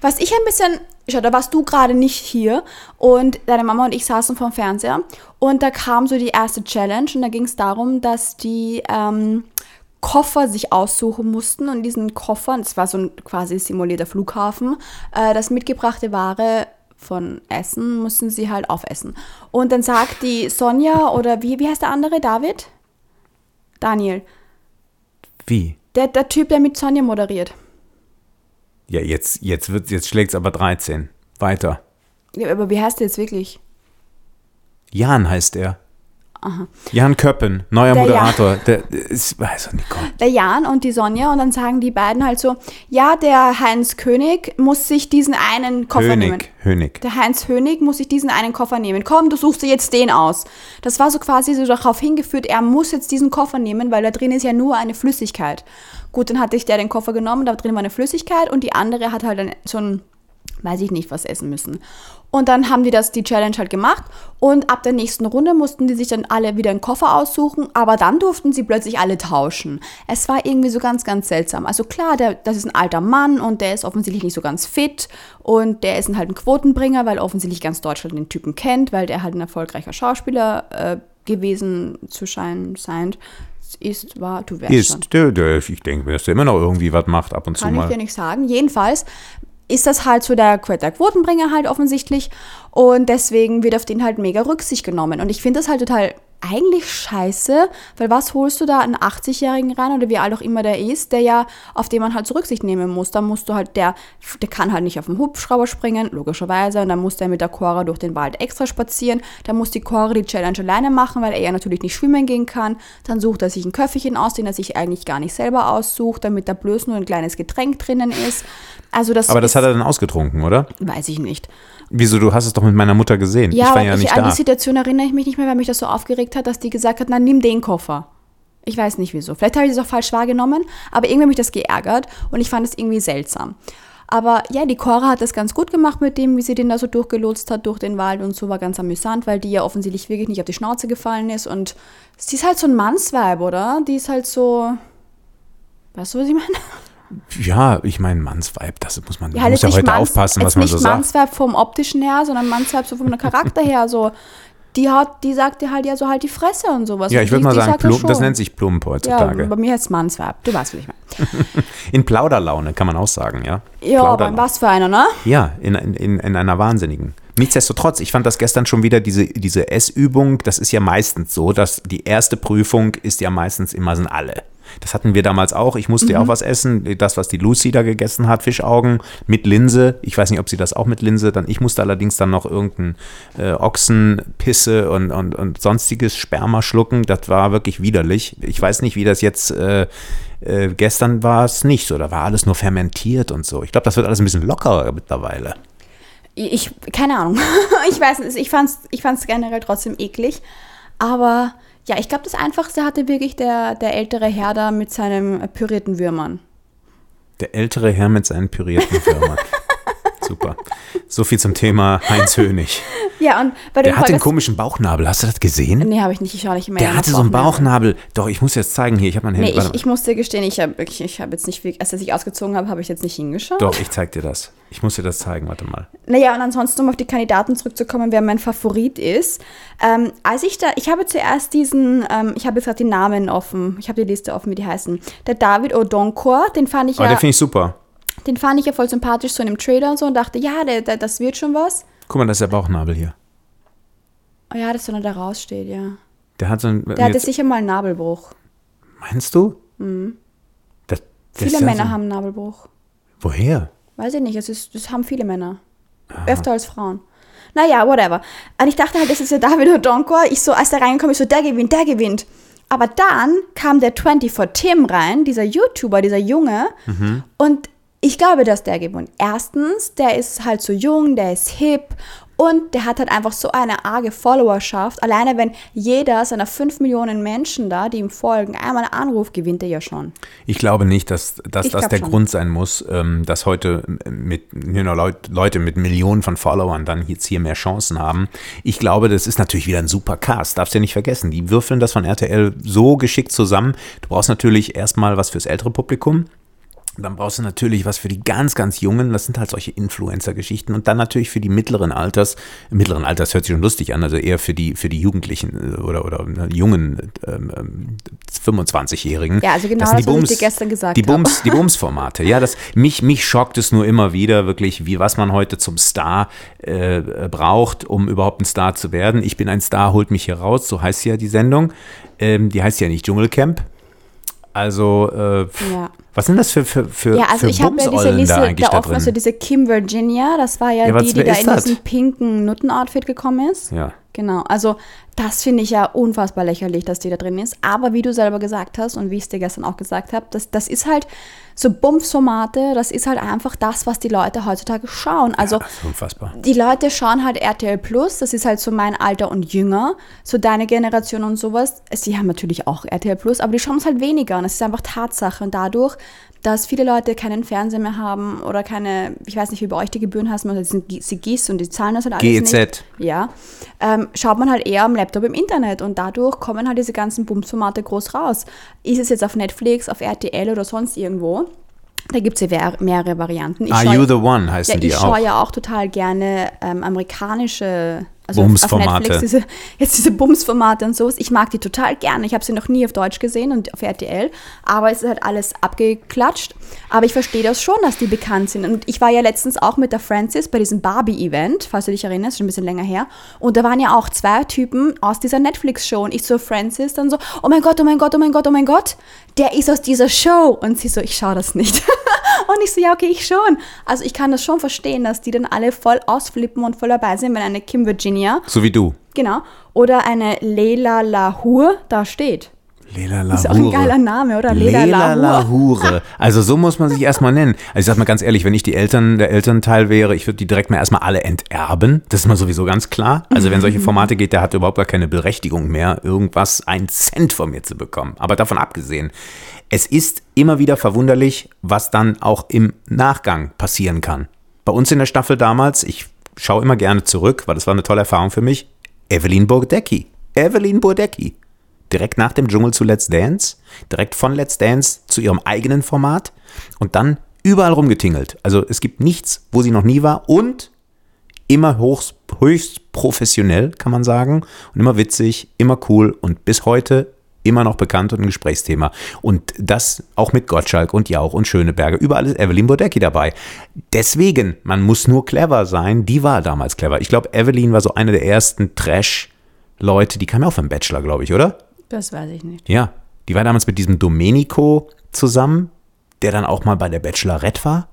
[SPEAKER 2] Was ich ein bisschen, schau, da warst du gerade nicht hier und deine Mama und ich saßen vorm Fernseher und da kam so die erste Challenge und da ging es darum, dass die ähm, Koffer sich aussuchen mussten und diesen Koffern, es war so ein quasi simulierter Flughafen, äh, das mitgebrachte Ware von Essen mussten sie halt aufessen. Und dann sagt die Sonja oder wie, wie heißt der andere, David? Daniel.
[SPEAKER 1] wie?
[SPEAKER 2] Der, der Typ, der mit Sonja moderiert.
[SPEAKER 1] Ja, jetzt, jetzt, jetzt schlägt es aber 13. Weiter.
[SPEAKER 2] Ja, aber wie heißt der jetzt wirklich?
[SPEAKER 1] Jan heißt er. Jan Köppen, neuer
[SPEAKER 2] Der
[SPEAKER 1] Moderator. Der ist, weiß ich nicht, Gott.
[SPEAKER 2] Der Jan und die Sonja und dann sagen die beiden halt so, ja, der Heinz König muss sich diesen einen Koffer nehmen.
[SPEAKER 1] Hönig, Hönig.
[SPEAKER 2] Der Heinz Hönig muss sich diesen einen Koffer nehmen. Komm, du suchst dir jetzt den aus. Das war so quasi so darauf hingeführt, er muss jetzt diesen Koffer nehmen, weil da drin ist ja nur eine Flüssigkeit. Gut, dann hatte ich der den Koffer genommen, da drin war eine Flüssigkeit und die andere hat halt so ein, weiß ich nicht, was essen müssen. Und dann haben die das, die Challenge halt gemacht und ab der nächsten Runde mussten die sich dann alle wieder einen Koffer aussuchen, aber dann durften sie plötzlich alle tauschen. Es war irgendwie so ganz, ganz seltsam. Also klar, der, das ist ein alter Mann und der ist offensichtlich nicht so ganz fit und der ist halt ein Quotenbringer, weil offensichtlich ganz Deutschland den Typen kennt, weil der halt ein erfolgreicher Schauspieler äh, gewesen zu scheinen scheint. Ist, war, du wärst.
[SPEAKER 1] Ist, der, der, ich denke mir, dass der immer noch irgendwie was macht ab und zu
[SPEAKER 2] Kann ich
[SPEAKER 1] mal.
[SPEAKER 2] dir nicht sagen. Jedenfalls ist das halt so der, der Quotenbringer halt offensichtlich und deswegen wird auf den halt mega Rücksicht genommen. Und ich finde das halt total eigentlich scheiße, weil was holst du da einen 80-Jährigen rein oder wie alt auch immer der ist, der ja, auf den man halt so Rücksicht nehmen muss. Da musst du halt, der, der kann halt nicht auf dem Hubschrauber springen, logischerweise, und dann muss der mit der Cora durch den Wald extra spazieren. Dann muss die Cora die Challenge alleine machen, weil er ja natürlich nicht schwimmen gehen kann. Dann sucht er sich ein Köfferchen aus, den er sich eigentlich gar nicht selber aussucht, damit da bloß nur ein kleines Getränk drinnen ist. Also das
[SPEAKER 1] Aber das hat er dann ausgetrunken, oder?
[SPEAKER 2] weiß ich nicht.
[SPEAKER 1] Wieso, du hast es doch mit meiner Mutter gesehen.
[SPEAKER 2] Ja,
[SPEAKER 1] ich war ja
[SPEAKER 2] ich,
[SPEAKER 1] nicht
[SPEAKER 2] an
[SPEAKER 1] da.
[SPEAKER 2] die Situation erinnere ich mich nicht mehr, weil mich das so aufgeregt hat, dass die gesagt hat, na nimm den Koffer. Ich weiß nicht wieso. Vielleicht habe ich das auch falsch wahrgenommen, aber irgendwie hat mich das geärgert und ich fand es irgendwie seltsam. Aber ja, die Cora hat das ganz gut gemacht mit dem, wie sie den da so durchgelotst hat durch den Wald und so war ganz amüsant, weil die ja offensichtlich wirklich nicht auf die Schnauze gefallen ist und sie ist halt so ein Mannsweib, oder? Die ist halt so, weißt du, was ich meine?
[SPEAKER 1] Ja, ich meine, Mannsweib, das muss man,
[SPEAKER 2] halt
[SPEAKER 1] muss ja
[SPEAKER 2] jetzt
[SPEAKER 1] heute
[SPEAKER 2] Manns-
[SPEAKER 1] aufpassen, was man
[SPEAKER 2] nicht
[SPEAKER 1] so sagt.
[SPEAKER 2] Mannsweib vom optischen her, sondern Mannsweib so vom Charakter her. So, die hat, die sagt dir halt ja so halt die Fresse und sowas.
[SPEAKER 1] Ja, ich würde mal sagen,
[SPEAKER 2] ja
[SPEAKER 1] plump, das nennt sich plump
[SPEAKER 2] Ja,
[SPEAKER 1] heutzutage.
[SPEAKER 2] bei mir heißt es Mannsweib. Du weißt, was ich meine.
[SPEAKER 1] in Plauderlaune kann man auch sagen, ja.
[SPEAKER 2] Ja, aber
[SPEAKER 1] Plauderlaune.
[SPEAKER 2] was für einer, ne?
[SPEAKER 1] Ja, in, in, in einer wahnsinnigen. Nichtsdestotrotz, ich fand das gestern schon wieder, diese, diese Essübung, das ist ja meistens so, dass die erste Prüfung ist ja meistens immer sind alle. Das hatten wir damals auch. Ich musste ja
[SPEAKER 2] Mhm.
[SPEAKER 1] auch was essen. Das, was die Lucy da gegessen hat, Fischaugen mit Linse. Ich weiß nicht, ob sie das auch mit Linse. Dann, ich musste allerdings dann noch irgendein äh, Ochsenpisse und, und, und sonstiges Sperma schlucken. Das war wirklich widerlich. Ich weiß nicht, wie das jetzt äh, äh, gestern war es nicht so. Da war alles nur fermentiert und so. Ich glaube, das wird alles ein bisschen lockerer mittlerweile.
[SPEAKER 2] Ich, keine Ahnung. ich weiß nicht, ich fand's, ich fand's generell trotzdem eklig. Aber ja, ich glaube, das Einfachste hatte wirklich der, der ältere Herr da mit seinem äh, pürierten Würmern.
[SPEAKER 1] Der ältere Herr mit seinen pürierten Würmern. Super. So viel zum Thema Heinz Hönig.
[SPEAKER 2] Ja, und bei
[SPEAKER 1] Der
[SPEAKER 2] dem
[SPEAKER 1] hat den komischen Bauchnabel. Hast du das gesehen?
[SPEAKER 2] Nee, habe ich nicht. Ich schaue nicht mehr.
[SPEAKER 1] Der hatte so einen
[SPEAKER 2] Bauchnabel.
[SPEAKER 1] Doch, ich muss jetzt zeigen hier. Ich habe mein Handy.
[SPEAKER 2] Nee, ich, ich muss dir gestehen, ich habe ich, ich hab jetzt nicht viel, als ich ausgezogen habe, habe ich jetzt nicht hingeschaut.
[SPEAKER 1] Doch, ich zeig dir das. Ich muss dir das zeigen. Warte mal.
[SPEAKER 2] Naja, und ansonsten, um auf die Kandidaten zurückzukommen, wer mein Favorit ist. Ähm, als ich da, ich habe zuerst diesen, ähm, ich habe jetzt gerade die Namen offen, ich habe die Liste offen, wie die heißen. Der David Odonkor, den fand ich
[SPEAKER 1] Aber
[SPEAKER 2] ja,
[SPEAKER 1] den finde ich super.
[SPEAKER 2] Den fand ich ja voll sympathisch, so in dem Trailer und so und dachte, ja, der, der, das wird schon was.
[SPEAKER 1] Guck mal, das ist der Bauchnabel hier.
[SPEAKER 2] Oh ja, dass er da raussteht, ja.
[SPEAKER 1] Der hat so ein.
[SPEAKER 2] Der hatte
[SPEAKER 1] jetzt-
[SPEAKER 2] sicher mal einen Nabelbruch.
[SPEAKER 1] Meinst du? Das, das
[SPEAKER 2] Viele Männer
[SPEAKER 1] so,
[SPEAKER 2] haben einen Nabelbruch.
[SPEAKER 1] Woher?
[SPEAKER 2] Weiß ich nicht, es ist, das haben viele Männer. Öfter als Frauen. Naja, whatever. Und ich dachte halt, das ist ja David Odonkor. Ich so, als der reinkommt, ich so, der gewinnt, der gewinnt. Aber dann kam der 24 Tim rein, dieser YouTuber, dieser Junge. Und ich glaube, dass der gewinnt. Erstens, der ist halt so jung, der ist hip und der hat halt einfach so eine arge Followerschaft. Alleine wenn jeder seiner 5 Millionen Menschen da, die ihm folgen, einmal anruft, gewinnt er ja schon.
[SPEAKER 1] Ich glaube nicht, dass, dass
[SPEAKER 2] Ich
[SPEAKER 1] das der
[SPEAKER 2] schon.
[SPEAKER 1] Grund sein muss, ähm, dass heute mit Leute mit Millionen von Followern dann jetzt hier mehr Chancen haben. Ich glaube, das ist natürlich wieder ein super Cast, darfst du ja nicht vergessen. Die würfeln das von RTL so geschickt zusammen. Du brauchst natürlich erstmal was fürs ältere Publikum. Dann brauchst du natürlich was für die ganz, ganz Jungen. Das sind halt solche Influencer-Geschichten. Und dann natürlich für die mittleren Alters. Mittleren Alters hört sich schon lustig an, also eher für die, für die Jugendlichen äh, oder, oder äh, jungen ähm, ähm, 25-Jährigen.
[SPEAKER 2] Ja, also genau
[SPEAKER 1] Das
[SPEAKER 2] das,
[SPEAKER 1] die
[SPEAKER 2] was ich
[SPEAKER 1] Bums,
[SPEAKER 2] dir gestern gesagt
[SPEAKER 1] die
[SPEAKER 2] habe.
[SPEAKER 1] Bums, die Bums-Formate. Ja, das, mich, mich schockt es nur immer wieder wirklich, wie was man heute zum Star äh, äh, braucht, um überhaupt ein Star zu werden. Ich bin ein Star, holt mich hier raus. So heißt ja die Sendung. Ähm, die heißt ja nicht Dschungelcamp. Also, äh,
[SPEAKER 2] Ja.
[SPEAKER 1] was sind das für, für, für,
[SPEAKER 2] Ja, also
[SPEAKER 1] für
[SPEAKER 2] ich habe ja diese Liste
[SPEAKER 1] da
[SPEAKER 2] da, offen, also diese Kim Virginia, das war ja,
[SPEAKER 1] Ja, was-
[SPEAKER 2] die, die da in
[SPEAKER 1] das?
[SPEAKER 2] diesem pinken Nutten-Outfit gekommen ist.
[SPEAKER 1] ja.
[SPEAKER 2] Genau, also das finde ich ja unfassbar lächerlich, dass die da drin ist. Aber wie du selber gesagt hast und wie ich es dir gestern auch gesagt habe, das, das ist halt so Bumps-Formate, das ist halt einfach das, was die Leute heutzutage schauen. Also
[SPEAKER 1] Das ist unfassbar.
[SPEAKER 2] die Leute schauen halt RTL Plus, das ist halt so mein Alter und jünger, so deine Generation und sowas. Sie haben natürlich auch RTL Plus, aber die schauen es halt weniger und es ist einfach Tatsache. Und dadurch, dass viele Leute keinen Fernseher mehr haben oder keine, ich weiß nicht, wie bei euch die Gebühren heißen, also sind sie GIS und die zahlen das halt alles
[SPEAKER 1] GEZ.
[SPEAKER 2] nicht. Ja, ähm, schaut man halt eher am Laptop im Internet und dadurch kommen halt diese ganzen Bumsformate groß raus. Ist es jetzt auf Netflix, auf RTL oder sonst irgendwo? Da gibt es ja mehrere Varianten. Ich
[SPEAKER 1] Are
[SPEAKER 2] schau-
[SPEAKER 1] You the One heißen
[SPEAKER 2] ja,
[SPEAKER 1] die
[SPEAKER 2] ich
[SPEAKER 1] auch.
[SPEAKER 2] schaue ja auch total gerne ähm, amerikanische, also
[SPEAKER 1] Bumsformate.
[SPEAKER 2] Diese, jetzt diese Bumsformate und sowas. Ich mag die total gerne. Ich habe sie noch nie auf Deutsch gesehen und auf RTL, aber es ist halt alles abgeklatscht. Aber ich verstehe das schon, dass die bekannt sind. Und ich war ja letztens auch mit der Francis bei diesem Barbie-Event, falls du dich erinnerst, schon ein bisschen länger her. Und da waren ja auch zwei Typen aus dieser Netflix-Show. Und ich so, Francis, dann so, oh mein Gott, oh mein Gott, oh mein Gott, oh mein Gott, der ist aus dieser Show. Und sie so, ich schaue das nicht. Und ich so, ja, okay, ich schon. Also ich kann das schon verstehen, dass die dann alle voll ausflippen und voll dabei sind, wenn eine Kim Virginia,
[SPEAKER 1] So wie du.
[SPEAKER 2] genau, oder eine Leila Lahur da steht.
[SPEAKER 1] Lela
[SPEAKER 2] Ist auch ein geiler Name, oder? Leila
[SPEAKER 1] Lela
[SPEAKER 2] Lahur.
[SPEAKER 1] Lahure. Also so muss man sich erstmal nennen. Also ich sag mal ganz ehrlich, wenn ich die Eltern, der Elternteil wäre, ich würde die direkt mal erstmal alle enterben. Das ist mal sowieso ganz klar. Also wenn solche Formate geht, der hat überhaupt gar keine Berechtigung mehr, irgendwas, einen Cent von mir zu bekommen. Aber davon abgesehen, es ist immer wieder verwunderlich, was dann auch im Nachgang passieren kann. Bei uns in der Staffel damals, ich schaue immer gerne zurück, weil das war eine tolle Erfahrung für mich, Evelyn Burdecki. Evelyn Burdecki direkt nach dem Dschungel zu Let's Dance, direkt von Let's Dance zu ihrem eigenen Format und dann überall rumgetingelt. Also es gibt nichts, wo sie noch nie war und immer hochst, höchst professionell, kann man sagen, und immer witzig, immer cool und bis heute immer noch bekannt und ein Gesprächsthema. Und das auch mit Gottschalk und Jauch und Schöneberger. Überall ist Evelyn Bodecki dabei. Deswegen, man muss nur clever sein. Die war damals clever. Ich glaube, Evelyn war so eine der ersten Trash-Leute, die kam ja auch vom Bachelor, glaube ich, oder?
[SPEAKER 2] Das weiß ich nicht.
[SPEAKER 1] Ja, die war damals mit diesem Domenico zusammen, der dann auch mal bei der Bachelorette war.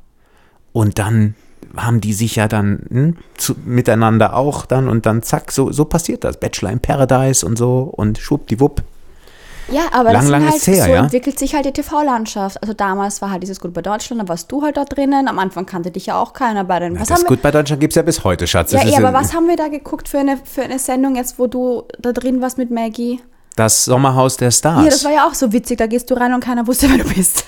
[SPEAKER 1] Und dann haben die sich ja dann hm, zu, miteinander auch dann und dann zack, so, so passiert das. Bachelor in Paradise und so und schwuppdiwupp.
[SPEAKER 2] Ja, aber
[SPEAKER 1] Lang,
[SPEAKER 2] das
[SPEAKER 1] lang
[SPEAKER 2] halt,
[SPEAKER 1] her,
[SPEAKER 2] so
[SPEAKER 1] ja?
[SPEAKER 2] entwickelt sich halt die TV-Landschaft. Also damals war halt dieses Gut bei Deutschland, da warst du halt da drinnen. Am Anfang kannte dich ja auch keiner bei den. Was
[SPEAKER 1] das
[SPEAKER 2] haben wir,
[SPEAKER 1] gut bei Deutschland gibt es ja bis heute, Schatz.
[SPEAKER 2] ja,
[SPEAKER 1] Das ist
[SPEAKER 2] aber was haben wir da geguckt für eine, für eine Sendung jetzt, wo du da drin warst mit Maggie?
[SPEAKER 1] das Sommerhaus der Stars.
[SPEAKER 2] Ja, das war ja auch so witzig. Da gehst du rein und keiner wusste, wer du bist.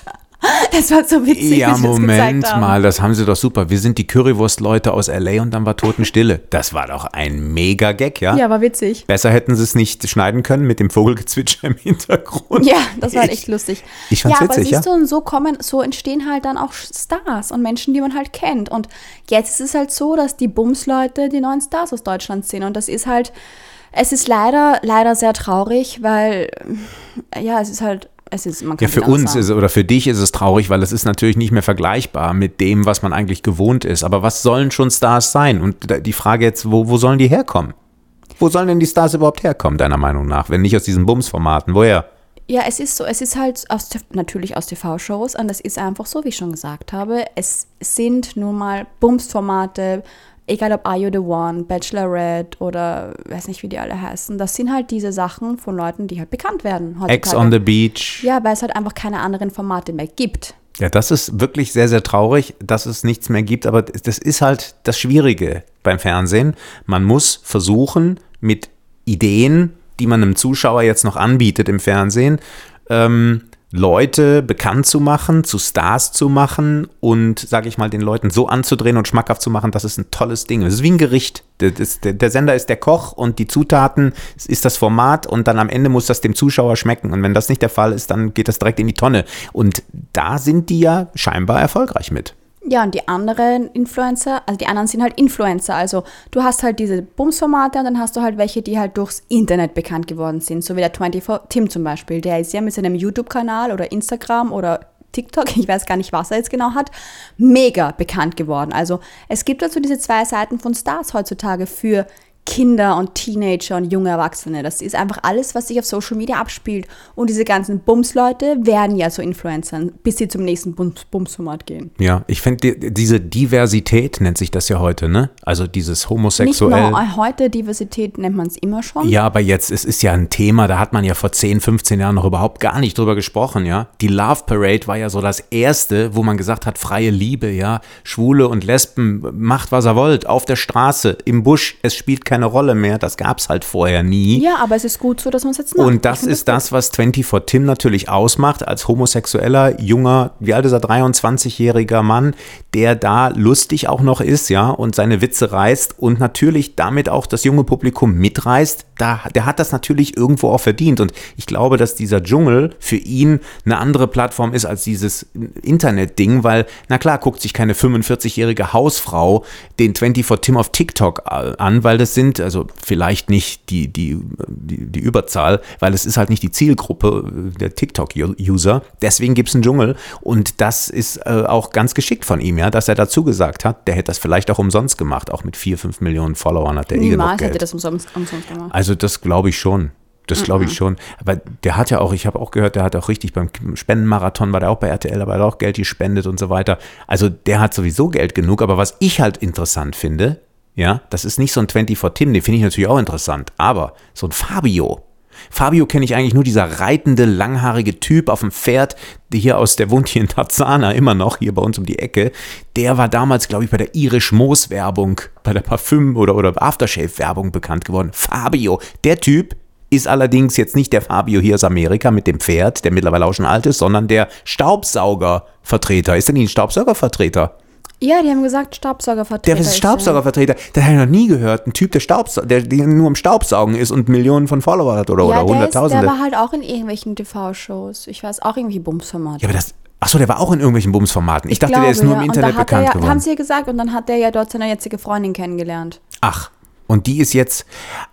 [SPEAKER 2] Das war so witzig.
[SPEAKER 1] Ja,
[SPEAKER 2] das
[SPEAKER 1] Moment
[SPEAKER 2] haben.
[SPEAKER 1] mal, das haben sie doch super. Wir sind die Currywurst-Leute aus L.A. und dann war Totenstille. Das war doch ein mega Gag, ja?
[SPEAKER 2] Ja, war witzig.
[SPEAKER 1] Besser hätten sie es nicht schneiden können mit dem Vogelgezwitscher im Hintergrund.
[SPEAKER 2] Ja, das war echt lustig.
[SPEAKER 1] ich fand's
[SPEAKER 2] ja, aber
[SPEAKER 1] witzig,
[SPEAKER 2] siehst
[SPEAKER 1] ja.
[SPEAKER 2] du, und so kommen, so entstehen halt dann auch Stars und Menschen, die man halt kennt. Und jetzt ist es halt so, dass die Bums-Leute die neuen Stars aus Deutschland sind. Und das ist halt, es ist leider, leider sehr traurig, weil, ja, es ist halt, es ist, man kann
[SPEAKER 1] Ja, für
[SPEAKER 2] anders
[SPEAKER 1] uns
[SPEAKER 2] sagen.
[SPEAKER 1] ist, oder für dich ist es traurig, weil es ist natürlich nicht mehr vergleichbar mit dem, was man eigentlich gewohnt ist. Aber was sollen schon Stars sein? Und die Frage jetzt, wo, wo sollen die herkommen? Wo sollen denn die Stars überhaupt herkommen, deiner Meinung nach? Wenn nicht aus diesen Bums-Formaten, woher?
[SPEAKER 2] Ja, es ist so, es ist halt aus, natürlich aus TV-Shows und es ist einfach so, wie ich schon gesagt habe, es sind nun mal Bums-Formate, egal ob Are You The One, Bachelorette oder weiß nicht, wie die alle heißen, das sind halt diese Sachen von Leuten, die halt bekannt werden heutzutage.
[SPEAKER 1] Ex on the Beach.
[SPEAKER 2] Ja, weil es halt einfach keine anderen Formate mehr gibt.
[SPEAKER 1] Ja, das ist wirklich sehr, sehr traurig, dass es nichts mehr gibt. Aber das ist halt das Schwierige beim Fernsehen. Man muss versuchen, mit Ideen, die man einem Zuschauer jetzt noch anbietet im Fernsehen, ähm, Leute bekannt zu machen, zu Stars zu machen und, sage ich mal, den Leuten so anzudrehen und schmackhaft zu machen, das ist ein tolles Ding. Es ist wie ein Gericht. Das, der, der Sender ist der Koch und die Zutaten ist das Format und dann am Ende muss das dem Zuschauer schmecken. Und wenn das nicht der Fall ist, dann geht das direkt in die Tonne. Und da sind die ja scheinbar erfolgreich mit.
[SPEAKER 2] Ja, und die anderen Influencer, also die anderen sind halt Influencer. Also du hast halt diese Bums-Formate und dann hast du halt welche, die halt durchs Internet bekannt geworden sind. So wie der 24 Tim zum Beispiel. Der ist ja mit seinem YouTube-Kanal oder Instagram oder TikTok, ich weiß gar nicht, was er jetzt genau hat, mega bekannt geworden. Also es gibt dazu diese zwei Seiten von Stars heutzutage für Kinder und Teenager und junge Erwachsene. Das ist einfach alles, was sich auf Social Media abspielt. Und diese ganzen Bums-Leute werden ja so Influencern, bis sie zum nächsten Bums- Bums-Format gehen.
[SPEAKER 1] Ja, ich finde, die, diese Diversität nennt sich das ja heute, ne? Also dieses
[SPEAKER 2] Nicht
[SPEAKER 1] homosexuell.
[SPEAKER 2] nur heute, Diversität nennt man es immer schon.
[SPEAKER 1] Ja, aber jetzt, es ist ja ein Thema, da hat man ja vor 10, 15 Jahren noch überhaupt gar nicht drüber gesprochen, ja. Die Love Parade war ja so das erste, wo man gesagt hat, freie Liebe, ja. Schwule und Lesben, macht was ihr wollt, auf der Straße, im Busch, es spielt keine Rolle mehr, das gab's halt vorher nie.
[SPEAKER 2] Ja, aber es ist gut so, dass man es jetzt macht.
[SPEAKER 1] Und das ist das, was 24 Tim natürlich ausmacht, als homosexueller, junger, wie alt ist er, 23-jähriger Mann, der da lustig auch noch ist, ja, und seine Witze reißt und natürlich damit auch das junge Publikum mitreißt. Da, der hat das natürlich irgendwo auch verdient. Und ich glaube, dass dieser Dschungel für ihn eine andere Plattform ist als dieses Internet-Ding, weil, na klar, guckt sich keine 45-jährige Hausfrau den 24 Tim auf TikTok äh, an, weil das sind, also vielleicht nicht die, die, die, die Überzahl, weil es ist halt nicht die Zielgruppe äh, der TikTok-User. Deswegen gibt es einen Dschungel und das ist äh, auch ganz geschickt von ihm, ja, dass er dazu gesagt hat, der hätte das vielleicht auch umsonst gemacht, auch mit 4, 5 Millionen Followern hat er eh genug
[SPEAKER 2] Niemals hätte
[SPEAKER 1] Geld.
[SPEAKER 2] das umsonst, umsonst gemacht.
[SPEAKER 1] Also das glaube ich schon. Das glaube ich schon. Aber der hat ja auch, ich habe auch gehört, der hat auch richtig beim Spendenmarathon, war der auch bei RTL, aber er hat auch Geld gespendet und so weiter. Also der hat sowieso Geld genug. Aber was ich halt interessant finde, ja, das ist nicht so ein 24 Tim, den finde ich natürlich auch interessant. Aber so ein Fabio. Fabio kenne ich eigentlich nur dieser reitende, langhaarige Typ auf dem Pferd, der hier aus, der wohnt hier in Tarzana immer noch, hier bei uns um die Ecke. Der war damals, glaube ich, bei der Irish Moos Werbung, bei der Parfüm- oder, oder Aftershave-Werbung bekannt geworden. Fabio, der Typ ist allerdings jetzt nicht der Fabio hier aus Amerika mit dem Pferd, der mittlerweile auch schon alt ist, sondern der Staubsaugervertreter. Ist denn nicht ein Staubsaugervertreter?
[SPEAKER 2] Ja, die haben gesagt, Staubsaugervertreter.
[SPEAKER 1] Der ist Staubsaugervertreter. Der habe ich noch nie gehört. Ein Typ, der, Staubsa der, der nur im Staubsaugen ist und Millionen von Follower hat oder,
[SPEAKER 2] Ja,
[SPEAKER 1] oder
[SPEAKER 2] der, ist, der
[SPEAKER 1] Hunderttausende.
[SPEAKER 2] war halt auch in irgendwelchen TV-Shows. Ich weiß, auch irgendwelche Bumsformate.
[SPEAKER 1] ja, aber das. Achso, der war auch in irgendwelchen Bumsformaten. Ich, dachte,
[SPEAKER 2] glaube,
[SPEAKER 1] der ist nur
[SPEAKER 2] ja.
[SPEAKER 1] im Internet
[SPEAKER 2] er
[SPEAKER 1] bekannt
[SPEAKER 2] ja,
[SPEAKER 1] geworden.
[SPEAKER 2] Haben sie ja gesagt, und dann hat er ja dort seine jetzige Freundin kennengelernt.
[SPEAKER 1] Ach, und die ist jetzt,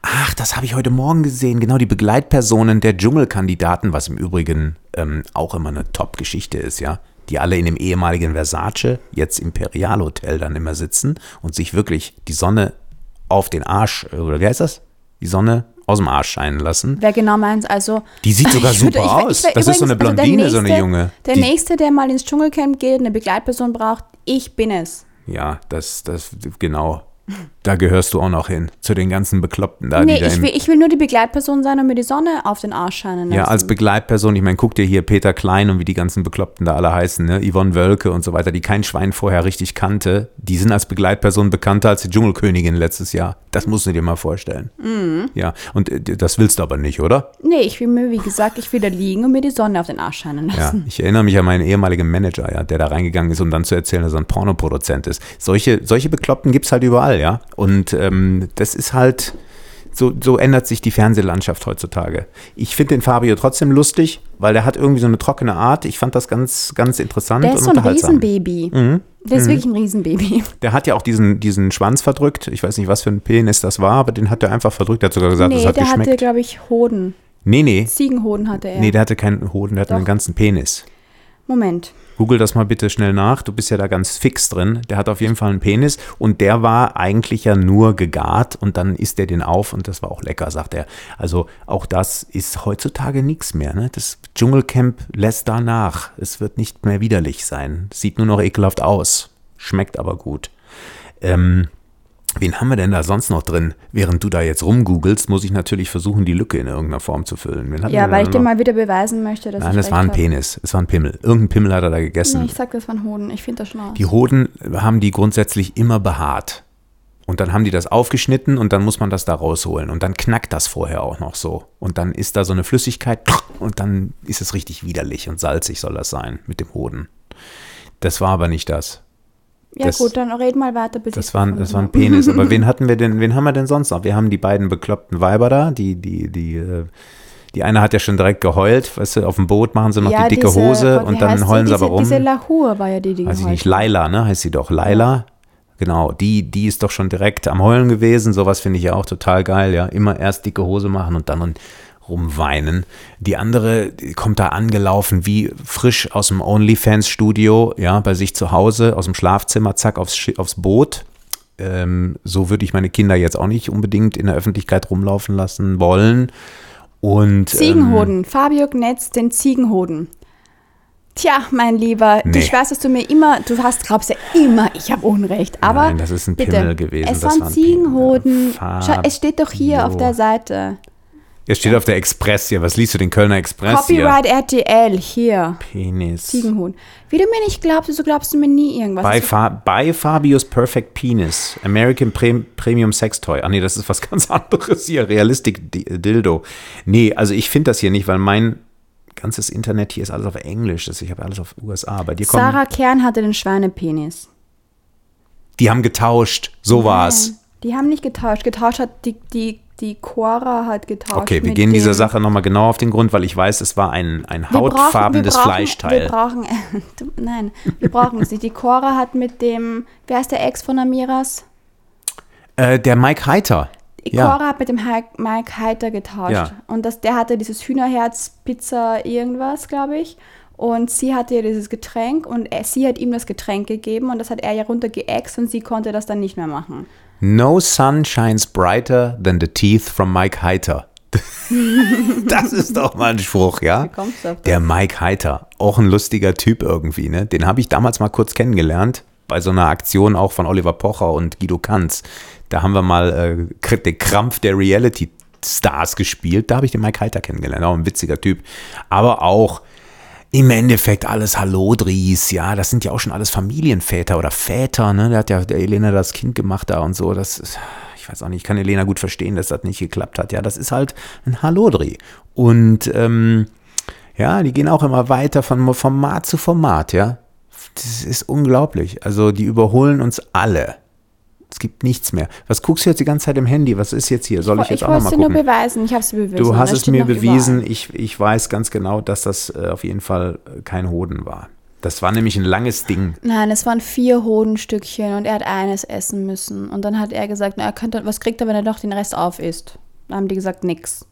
[SPEAKER 1] ach, das habe ich heute Morgen gesehen, genau die Begleitpersonen der Dschungelkandidaten, was im Übrigen ähm, auch immer eine Top-Geschichte ist, ja. Die alle in dem ehemaligen Versace, jetzt Imperial Hotel dann immer sitzen und sich wirklich die Sonne auf den Arsch, äh, oder wie heißt das? Die Sonne aus dem Arsch scheinen lassen.
[SPEAKER 2] Wer genau meint, also.
[SPEAKER 1] Die sieht sogar
[SPEAKER 2] Ich würde-
[SPEAKER 1] super
[SPEAKER 2] ich
[SPEAKER 1] aus.
[SPEAKER 2] ich wär
[SPEAKER 1] Das ist so eine
[SPEAKER 2] übrigens- also
[SPEAKER 1] Blondine, so eine
[SPEAKER 2] nächste-
[SPEAKER 1] Junge.
[SPEAKER 2] Der
[SPEAKER 1] Die-
[SPEAKER 2] nächste, der mal ins Dschungelcamp geht, eine Begleitperson braucht, ich bin es.
[SPEAKER 1] Ja, das, das, genau. Da gehörst du auch noch hin, zu den ganzen Bekloppten da,
[SPEAKER 2] nee,
[SPEAKER 1] die da
[SPEAKER 2] ich will, ich will nur die Begleitperson sein und mir die Sonne auf den Arsch scheinen lassen.
[SPEAKER 1] Ja, als Begleitperson, ich meine, guck dir hier Peter Klein und wie die ganzen Bekloppten da alle heißen, ne? Yvonne Wölke und so weiter, die kein Schwein vorher richtig kannte, die sind als Begleitperson bekannter als die Dschungelkönigin letztes Jahr. Das musst du dir mal vorstellen.
[SPEAKER 2] Mhm.
[SPEAKER 1] Ja, und äh, das willst du aber nicht, oder?
[SPEAKER 2] Nee, ich will mir, wie gesagt, ich will da liegen und mir die Sonne auf den Arsch scheinen
[SPEAKER 1] Ja,
[SPEAKER 2] lassen.
[SPEAKER 1] ich erinnere mich an meinen ehemaligen Manager, ja, der da reingegangen ist, um dann zu erzählen, dass er ein Pornoproduzent ist. Solche, solche Bekloppten gibt's halt überall, ja. Und ähm, das ist halt, so, so ändert sich die Fernsehlandschaft heutzutage. Ich finde den Fabio trotzdem lustig, weil der hat irgendwie so eine trockene Art. Ich fand das ganz, ganz interessant
[SPEAKER 2] Der ist so ein. Riesenbaby.
[SPEAKER 1] Mhm.
[SPEAKER 2] Der ist wirklich ein Riesenbaby.
[SPEAKER 1] Der hat ja auch diesen, diesen Schwanz verdrückt. Ich weiß nicht, was für ein Penis das war, aber den hat er einfach verdrückt. Der hat sogar gesagt,
[SPEAKER 2] nee,
[SPEAKER 1] das hat
[SPEAKER 2] der hatte,
[SPEAKER 1] geschmeckt.
[SPEAKER 2] glaube ich, Hoden.
[SPEAKER 1] nee, nee.
[SPEAKER 2] Ziegenhoden hatte er.
[SPEAKER 1] Nee, der hatte keinen Hoden, der hatte
[SPEAKER 2] Doch.
[SPEAKER 1] einen ganzen Penis.
[SPEAKER 2] Moment.
[SPEAKER 1] Google das mal bitte schnell nach. Du bist ja da ganz fix drin. Der hat auf jeden Fall einen Penis und der war eigentlich ja nur gegart und dann isst er den auf und das war auch lecker, sagt er. Also auch das ist heutzutage nichts mehr. Ne? Das Dschungelcamp lässt da nach. Es wird nicht mehr widerlich sein. Sieht nur noch ekelhaft aus. Schmeckt aber gut. Ähm, wen haben wir denn da sonst noch drin? Während du da jetzt rumgoogelst, muss ich natürlich versuchen, die Lücke in irgendeiner Form zu füllen.
[SPEAKER 2] Ja, weil ich dir mal wieder beweisen möchte, dass
[SPEAKER 1] Nein, das war ein
[SPEAKER 2] hab.
[SPEAKER 1] Penis. Es war ein Pimmel. Irgendein Pimmel hat er da gegessen.
[SPEAKER 2] Nee, ich sag, das waren Hoden. Ich finde das schon aus.
[SPEAKER 1] Die Hoden haben die grundsätzlich immer behaart. Und dann haben die das aufgeschnitten und dann muss man das da rausholen. Und dann knackt das vorher auch noch so. Und dann ist da so eine Flüssigkeit und dann ist es richtig widerlich und salzig soll das sein mit dem Hoden. Das war aber nicht das.
[SPEAKER 2] Ja
[SPEAKER 1] das-
[SPEAKER 2] gut, dann red mal weiter, bis
[SPEAKER 1] Das
[SPEAKER 2] ich's
[SPEAKER 1] war, ein-
[SPEAKER 2] gefunden
[SPEAKER 1] das war ein. Penis. Aber wen hatten wir denn, wen haben wir denn sonst noch? Wir haben die beiden bekloppten Weiber da, die, die, die, äh, die eine hat ja schon direkt geheult, weißt du, auf dem Boot machen sie noch
[SPEAKER 2] ja,
[SPEAKER 1] die dicke
[SPEAKER 2] diese-
[SPEAKER 1] Hose und dann heulen sie
[SPEAKER 2] diese,
[SPEAKER 1] aber rum.
[SPEAKER 2] Diese Lahur war ja die, die
[SPEAKER 1] Weiß ich nicht. Laila, ne? Heißt sie doch. Laila. Genau, die, die ist doch schon direkt am Heulen gewesen. Sowas finde ich ja auch total geil, ja. Immer erst dicke Hose machen und dann rumweinen. Die andere kommt da angelaufen wie frisch aus dem OnlyFans-Studio, ja, bei sich zu Hause, aus dem Schlafzimmer, zack, aufs, aufs Boot. Ähm, so würde ich meine Kinder jetzt auch nicht unbedingt in der Öffentlichkeit rumlaufen lassen wollen. Und, ähm,
[SPEAKER 2] Ziegenhoden. Fabio Gnetz, den Ziegenhoden. Tja, mein Lieber,
[SPEAKER 1] Nee.
[SPEAKER 2] ich weiß, dass du mir immer, du hast, glaubst ja immer, ich habe Unrecht. Aber
[SPEAKER 1] Nein, das ist ein
[SPEAKER 2] bitte,
[SPEAKER 1] Pimmel gewesen,
[SPEAKER 2] Es waren Ziegenhoden. Schau, es steht doch hier auf der Seite.
[SPEAKER 1] Es steht auf der Express hier. Was liest du, den Kölner Express hier?
[SPEAKER 2] Copyright RTL, hier.
[SPEAKER 1] Penis.
[SPEAKER 2] Ziegenhoden. Wie du mir nicht glaubst, so glaubst du mir nie irgendwas.
[SPEAKER 1] Bei, Fa bei Fabius Perfect Penis, American Pre Premium Sex Toy. Ah nee, das ist was ganz anderes hier. Realistic Di- Dildo. Nee, also ich finde das hier nicht, weil mein ganzes Internet hier ist alles auf Englisch. Das, ich habe alles auf USA. Bei dir
[SPEAKER 2] Sarah Kern hatte den Schweinepenis.
[SPEAKER 1] die haben getauscht. So war's.
[SPEAKER 2] Nein, Die haben nicht getauscht. Getauscht hat die, die, die Cora hat getauscht.
[SPEAKER 1] Okay, wir gehen dieser Sache nochmal genau auf den Grund, weil ich weiß, es war ein, ein
[SPEAKER 2] Wir brauchen-
[SPEAKER 1] hautfarbenes
[SPEAKER 2] wir brauchen,
[SPEAKER 1] Fleischteil.
[SPEAKER 2] Wir brauchen, nein, wir brauchen es nicht. Die Cora hat mit dem, wer ist der Ex von Amiras?
[SPEAKER 1] Äh, der Mike Heiter.
[SPEAKER 2] Die
[SPEAKER 1] Ja.
[SPEAKER 2] Cora hat mit dem Hi- Mike Heiter getauscht.
[SPEAKER 1] Ja.
[SPEAKER 2] Und das, der hatte dieses Hühnerherz, Pizza, irgendwas, glaube ich. Und sie hatte ja dieses Getränk und er, sie hat ihm das Getränk gegeben und das hat er ja runtergeext und sie konnte das dann nicht mehr machen.
[SPEAKER 1] No sun shines brighter than the teeth from Mike Heiter. das ist doch mal ein Spruch, ja? Der Mike Heiter, auch ein lustiger Typ irgendwie, ne? Den habe ich damals mal kurz kennengelernt, bei so einer Aktion auch von Oliver Pocher und Guido Kanz. Da haben wir mal äh, den Krampf der Reality Stars gespielt. Da habe ich den Mike Heiter kennengelernt, auch ein witziger Typ. Aber auch im Endeffekt alles Hallodris, ja, das sind ja auch schon alles Familienväter oder Väter, ne? Der hat ja der Elena das Kind gemacht da und so. Das ist, ich weiß auch nicht, ich kann Elena gut verstehen, dass das nicht geklappt hat. Ja, das ist halt ein Hallodri. Und ähm, ja, die gehen auch immer weiter von Format zu Format, ja. Das ist unglaublich. Also die überholen uns alle. Es gibt nichts mehr. Was guckst du jetzt die ganze Zeit im Handy? Was ist jetzt hier? Soll ich jetzt
[SPEAKER 2] ich
[SPEAKER 1] auch
[SPEAKER 2] wollte
[SPEAKER 1] nochmal
[SPEAKER 2] es dir nur
[SPEAKER 1] gucken?
[SPEAKER 2] beweisen. Ich habe es bewiesen.
[SPEAKER 1] Du hast es mir bewiesen.
[SPEAKER 2] überall.
[SPEAKER 1] Ich, ich weiß ganz genau, dass das äh, auf jeden Fall äh, kein Hoden war. Das war nämlich ein langes Ding.
[SPEAKER 2] Nein, es waren vier Hodenstückchen und er hat eines essen müssen. Und dann hat er gesagt, na, er könnte, was kriegt er, wenn er doch den Rest aufisst? Dann haben die gesagt, nix.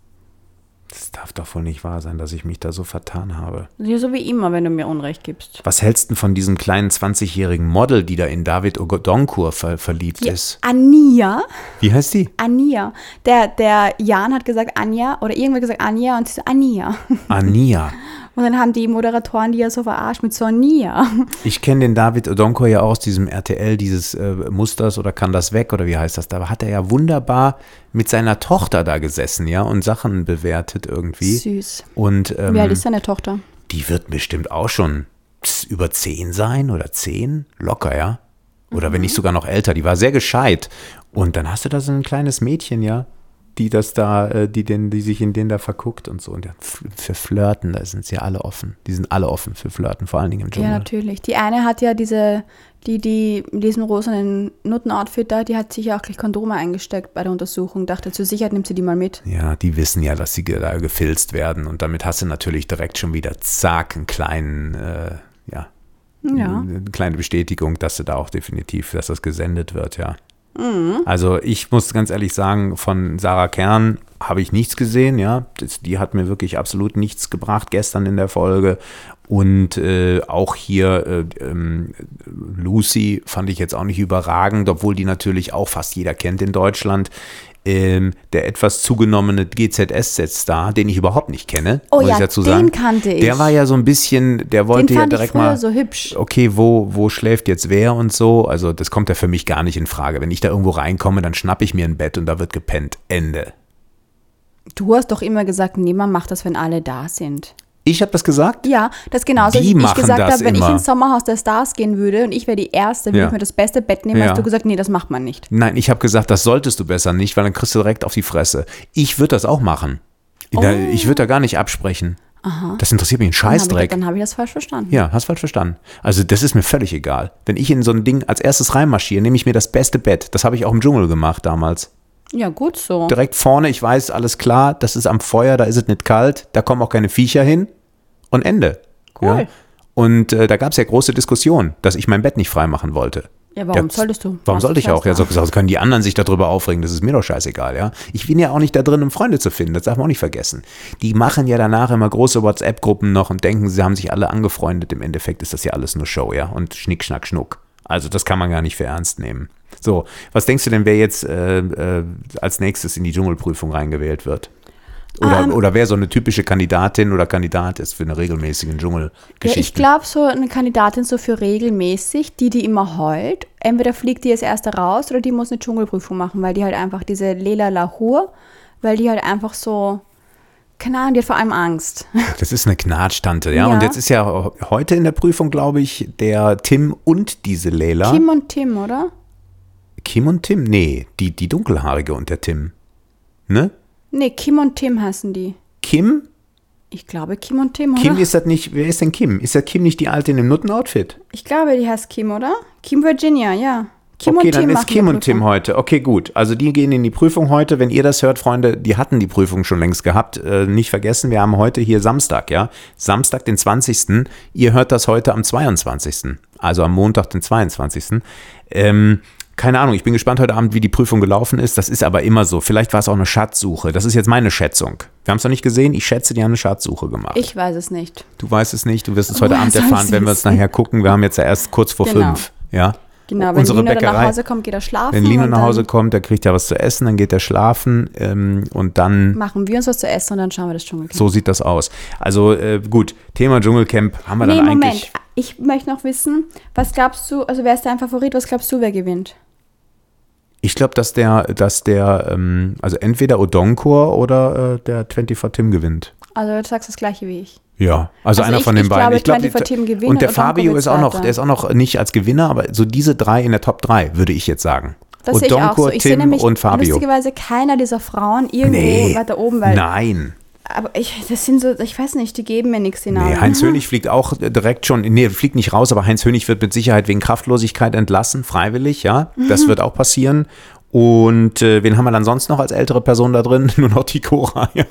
[SPEAKER 1] Das darf doch wohl nicht wahr sein, dass ich mich da so vertan habe.
[SPEAKER 2] Ja, so wie immer, wenn du mir Unrecht gibst.
[SPEAKER 1] Was hältst du denn von diesem kleinen 20-jährigen Model, die da in David Ogodonkur ver verliebt ist?
[SPEAKER 2] Ania,
[SPEAKER 1] Wie heißt die?
[SPEAKER 2] Ania. Der, der Jan hat gesagt Anja oder irgendwer gesagt Anja und sie so Ania.
[SPEAKER 1] Ania.
[SPEAKER 2] Und dann haben die Moderatoren die ja so verarscht mit Sonia.
[SPEAKER 1] Ich kenne den David Odonkor ja auch aus diesem RTL, dieses äh, Musters oder kann das weg oder wie heißt das? Da hat er ja wunderbar mit seiner Tochter da gesessen, ja, und Sachen bewertet irgendwie.
[SPEAKER 2] Süß.
[SPEAKER 1] Und ähm,
[SPEAKER 2] Wie alt ist deine Tochter?
[SPEAKER 1] die wird bestimmt auch schon über zehn sein oder zehn, locker, ja. Oder wenn nicht sogar noch älter. Die war sehr gescheit. Und dann hast du da so ein kleines Mädchen, ja, die das da, äh, die, den, die sich in den da verguckt und so. Und ja, für Flirten, da sind sie ja alle offen. Die sind alle offen für Flirten, vor allen Dingen im
[SPEAKER 2] Ja,
[SPEAKER 1] Dschungel.
[SPEAKER 2] natürlich. Die eine hat ja diese, die, die in diesem rosanen Nutten-Outfit da, die hat sich ja auch gleich Kondome eingesteckt bei der Untersuchung. Dachte, zur Sicherheit nimmt sie die mal mit.
[SPEAKER 1] Ja, die wissen ja, dass sie da gefilzt werden und damit hast du natürlich direkt schon wieder zack, einen kleinen, äh, ja,
[SPEAKER 2] Ja.
[SPEAKER 1] eine kleine Bestätigung, dass du da auch definitiv, dass das gesendet wird, ja. Also ich muss ganz ehrlich sagen, von Sarah Kern habe ich nichts gesehen, ja. Das, die hat mir wirklich absolut nichts gebracht gestern in der Folge. Und äh, auch hier äh, ähm, Lucy fand ich jetzt auch nicht überragend, obwohl die natürlich auch fast jeder kennt in Deutschland. Ähm, der etwas zugenommene GZS-Star, den ich überhaupt nicht kenne,
[SPEAKER 2] Oh
[SPEAKER 1] muss
[SPEAKER 2] ja,
[SPEAKER 1] ich dazu
[SPEAKER 2] den
[SPEAKER 1] sagen.
[SPEAKER 2] kannte ich.
[SPEAKER 1] Der war ja so ein bisschen, der wollte
[SPEAKER 2] Den
[SPEAKER 1] ja
[SPEAKER 2] fand ich
[SPEAKER 1] direkt
[SPEAKER 2] früher
[SPEAKER 1] mal
[SPEAKER 2] so hübsch.
[SPEAKER 1] okay, wo, wo schläft jetzt wer und so. Also das kommt ja für mich gar nicht in Frage. Wenn ich da irgendwo reinkomme, dann schnappe ich mir ein Bett und da wird gepennt. Ende.
[SPEAKER 2] Du hast doch immer gesagt, niemand macht das, wenn alle da sind.
[SPEAKER 1] Ich habe das gesagt?
[SPEAKER 2] Ja, das ist genauso,
[SPEAKER 1] Die
[SPEAKER 2] wie ich
[SPEAKER 1] machen
[SPEAKER 2] gesagt habe, wenn
[SPEAKER 1] immer.
[SPEAKER 2] ich ins Sommerhaus der Stars gehen würde und ich wäre die Erste, würde
[SPEAKER 1] Ja.
[SPEAKER 2] ich mir das beste Bett nehmen,
[SPEAKER 1] Ja.
[SPEAKER 2] hast du gesagt, nee, das macht man nicht.
[SPEAKER 1] Nein, ich habe gesagt, das solltest du besser nicht, weil dann kriegst du direkt auf die Fresse. Ich würde das auch machen. Da, ich würde da gar nicht absprechen. Das interessiert mich ein
[SPEAKER 2] Dann habe ich,
[SPEAKER 1] Scheißdreck.
[SPEAKER 2] dann hab ich das falsch verstanden.
[SPEAKER 1] Ja, hast falsch verstanden. Also das ist mir völlig egal. Wenn ich in so ein Ding als erstes reinmarschiere, nehme ich mir das beste Bett. Das habe ich auch im Dschungel gemacht damals.
[SPEAKER 2] Ja, gut so.
[SPEAKER 1] direkt vorne, ich weiß, alles klar, das ist am Feuer, da ist es nicht kalt, da kommen auch keine Viecher hin und Ende.
[SPEAKER 2] Cool.
[SPEAKER 1] Ja? Und äh, da gab es ja große Diskussionen, dass ich mein Bett nicht freimachen wollte.
[SPEAKER 2] Ja, warum
[SPEAKER 1] Ja,
[SPEAKER 2] solltest du?
[SPEAKER 1] Warum sollte ich auch? Ja, so, so können die anderen sich darüber aufregen, das ist mir doch scheißegal, ja. Ich bin ja auch nicht da drin, um Freunde zu finden, das darf man auch nicht vergessen. Die machen ja danach immer große WhatsApp-Gruppen noch und denken, sie haben sich alle angefreundet. Im Endeffekt ist das ja alles nur Show, ja. Und Schnick, Schnack, Schnuck. Also das kann man gar nicht für ernst nehmen. So, was denkst du denn, wer jetzt äh, äh, als nächstes in die Dschungelprüfung reingewählt wird? Oder,
[SPEAKER 2] Ähm.
[SPEAKER 1] oder wer so eine typische Kandidatin oder Kandidat ist für eine regelmäßige
[SPEAKER 2] Ja,
[SPEAKER 1] Dschungelgeschichte?
[SPEAKER 2] ich glaube, so eine Kandidatin so für regelmäßig, die, die immer heult, entweder fliegt die als erste raus oder die muss eine Dschungelprüfung machen, weil die halt einfach diese Lela Lahur, weil die halt einfach so, keine Ahnung, die hat vor allem Angst.
[SPEAKER 1] Das ist eine Knatschtante, ja?
[SPEAKER 2] Ja.
[SPEAKER 1] Und jetzt ist ja heute in der Prüfung, glaube ich, der Tim und diese Lela.
[SPEAKER 2] Kim und Tim, oder?
[SPEAKER 1] Kim und Tim? Nee, die, die dunkelhaarige und der Tim. Ne?
[SPEAKER 2] Nee, Kim und Tim heißen die.
[SPEAKER 1] Kim?
[SPEAKER 2] Ich glaube Kim und Tim, oder?
[SPEAKER 1] Kim ist das nicht, wer ist denn Kim? Ist das Kim nicht die alte in dem Nutten-Outfit?
[SPEAKER 2] ich glaube, die heißt Kim, oder? Kim Virginia, ja. Kim
[SPEAKER 1] okay,
[SPEAKER 2] und Tim
[SPEAKER 1] dann ist
[SPEAKER 2] machen
[SPEAKER 1] Kim und Tim heute. Okay, gut. Also die gehen in die Prüfung heute. Wenn ihr das hört, Freunde, die hatten die Prüfung schon längst gehabt. Äh, nicht vergessen, wir haben heute hier Samstag, ja? Samstag, den 20. Ihr hört das heute am 22. Also am Montag, den 22. Ähm, keine Ahnung, ich bin gespannt heute Abend, wie die Prüfung gelaufen ist. Das ist aber immer so. Vielleicht war es auch eine Schatzsuche. Das ist jetzt meine Schätzung. Wir haben es noch nicht gesehen. Ich schätze, die haben eine Schatzsuche gemacht.
[SPEAKER 2] Ich weiß es nicht.
[SPEAKER 1] du weißt es nicht. Du wirst es heute
[SPEAKER 2] Woher
[SPEAKER 1] Abend erfahren, wenn wir es nachher gucken. Wir haben jetzt ja erst kurz vor
[SPEAKER 2] Genau.
[SPEAKER 1] fünf. Ja?
[SPEAKER 2] Genau, wenn
[SPEAKER 1] Unsere
[SPEAKER 2] Lino dann nach
[SPEAKER 1] Bäckerei.
[SPEAKER 2] Hause kommt, geht er schlafen.
[SPEAKER 1] Wenn Lino nach Hause kommt, der kriegt ja was zu essen, dann geht er schlafen ähm, und dann,
[SPEAKER 2] Machen wir uns was zu essen und dann schauen wir das Dschungelcamp.
[SPEAKER 1] so sieht das aus. Also äh, gut, Thema Dschungelcamp haben wir
[SPEAKER 2] Nee,
[SPEAKER 1] dann
[SPEAKER 2] Moment.
[SPEAKER 1] eigentlich.
[SPEAKER 2] Ich möchte noch wissen, was glaubst du, also wer ist dein Favorit, was glaubst du, wer gewinnt?
[SPEAKER 1] Ich glaube, dass der, dass der, ähm, also entweder Odonkor oder äh, der 24 Tim gewinnt.
[SPEAKER 2] Also du sagst das gleiche wie ich.
[SPEAKER 1] Ja, also,
[SPEAKER 2] Also
[SPEAKER 1] einer
[SPEAKER 2] ich-
[SPEAKER 1] von den
[SPEAKER 2] ich
[SPEAKER 1] beiden.
[SPEAKER 2] glaube,
[SPEAKER 1] die-
[SPEAKER 2] 24 Tim gewinnt
[SPEAKER 1] und der Fabio ist auch noch, der ist auch noch nicht als Gewinner, aber so diese drei in der Top 3, würde ich jetzt sagen.
[SPEAKER 2] Das sehe ich auch so. Ich sehe
[SPEAKER 1] Tim
[SPEAKER 2] nämlich
[SPEAKER 1] und Fabio.
[SPEAKER 2] lustigerweise keiner dieser Frauen irgendwo
[SPEAKER 1] Nee,
[SPEAKER 2] weiter oben, weil
[SPEAKER 1] nein.
[SPEAKER 2] Aber ich, das sind so, ich weiß nicht, die geben mir nichts, Namen.
[SPEAKER 1] Nee, Heinz Hönig fliegt auch direkt schon, nee, fliegt nicht raus, aber Heinz Hönig wird mit Sicherheit wegen Kraftlosigkeit entlassen, freiwillig, ja. Das
[SPEAKER 2] Mhm.
[SPEAKER 1] wird auch passieren. Und äh, wen haben wir dann sonst noch als ältere Person da drin? Nur noch die Cora. Ja.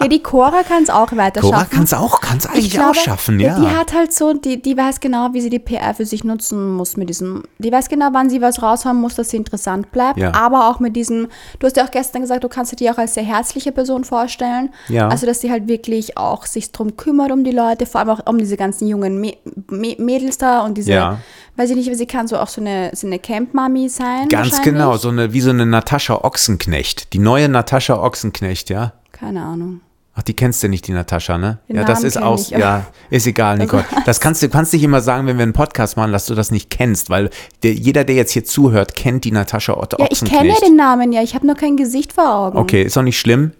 [SPEAKER 2] Ja, die Cora kann es auch weiter
[SPEAKER 1] Cora
[SPEAKER 2] schaffen.
[SPEAKER 1] kann es auch, kann's eigentlich
[SPEAKER 2] Ich glaube,
[SPEAKER 1] auch schaffen, ja.
[SPEAKER 2] Die hat halt so, die, die weiß genau, wie sie die PR für sich nutzen muss mit diesem, die weiß genau, wann sie was raushauen muss, dass sie interessant bleibt,
[SPEAKER 1] Ja.
[SPEAKER 2] aber auch mit diesem, du hast ja auch gestern gesagt, du kannst dir die auch als sehr herzliche Person vorstellen.
[SPEAKER 1] Ja.
[SPEAKER 2] Also, dass sie halt wirklich auch sich drum kümmert um die Leute, vor allem auch um diese ganzen jungen Mä- Mä- Mädels da und diese,
[SPEAKER 1] Ja.
[SPEAKER 2] Weiß ich nicht, sie kann so auch so eine, so eine Camp-Mami sein.
[SPEAKER 1] Ganz genau, so eine, wie so eine Natascha Ochsenknecht. Die neue Natascha Ochsenknecht, ja.
[SPEAKER 2] Keine Ahnung.
[SPEAKER 1] Ach, die kennst du nicht, die Natascha, ne?
[SPEAKER 2] Den
[SPEAKER 1] ja, das
[SPEAKER 2] Namen
[SPEAKER 1] ist aus,
[SPEAKER 2] ich, aber-
[SPEAKER 1] ja, ist egal, Nicole. Das kannst du, kannst nicht immer sagen, wenn wir einen Podcast machen, dass du das nicht kennst, weil der, jeder, der jetzt hier zuhört, kennt die Natascha Otte
[SPEAKER 2] Ja, ich kenne ja den Namen ja, ich habe nur kein Gesicht vor Augen.
[SPEAKER 1] Okay, ist auch nicht schlimm.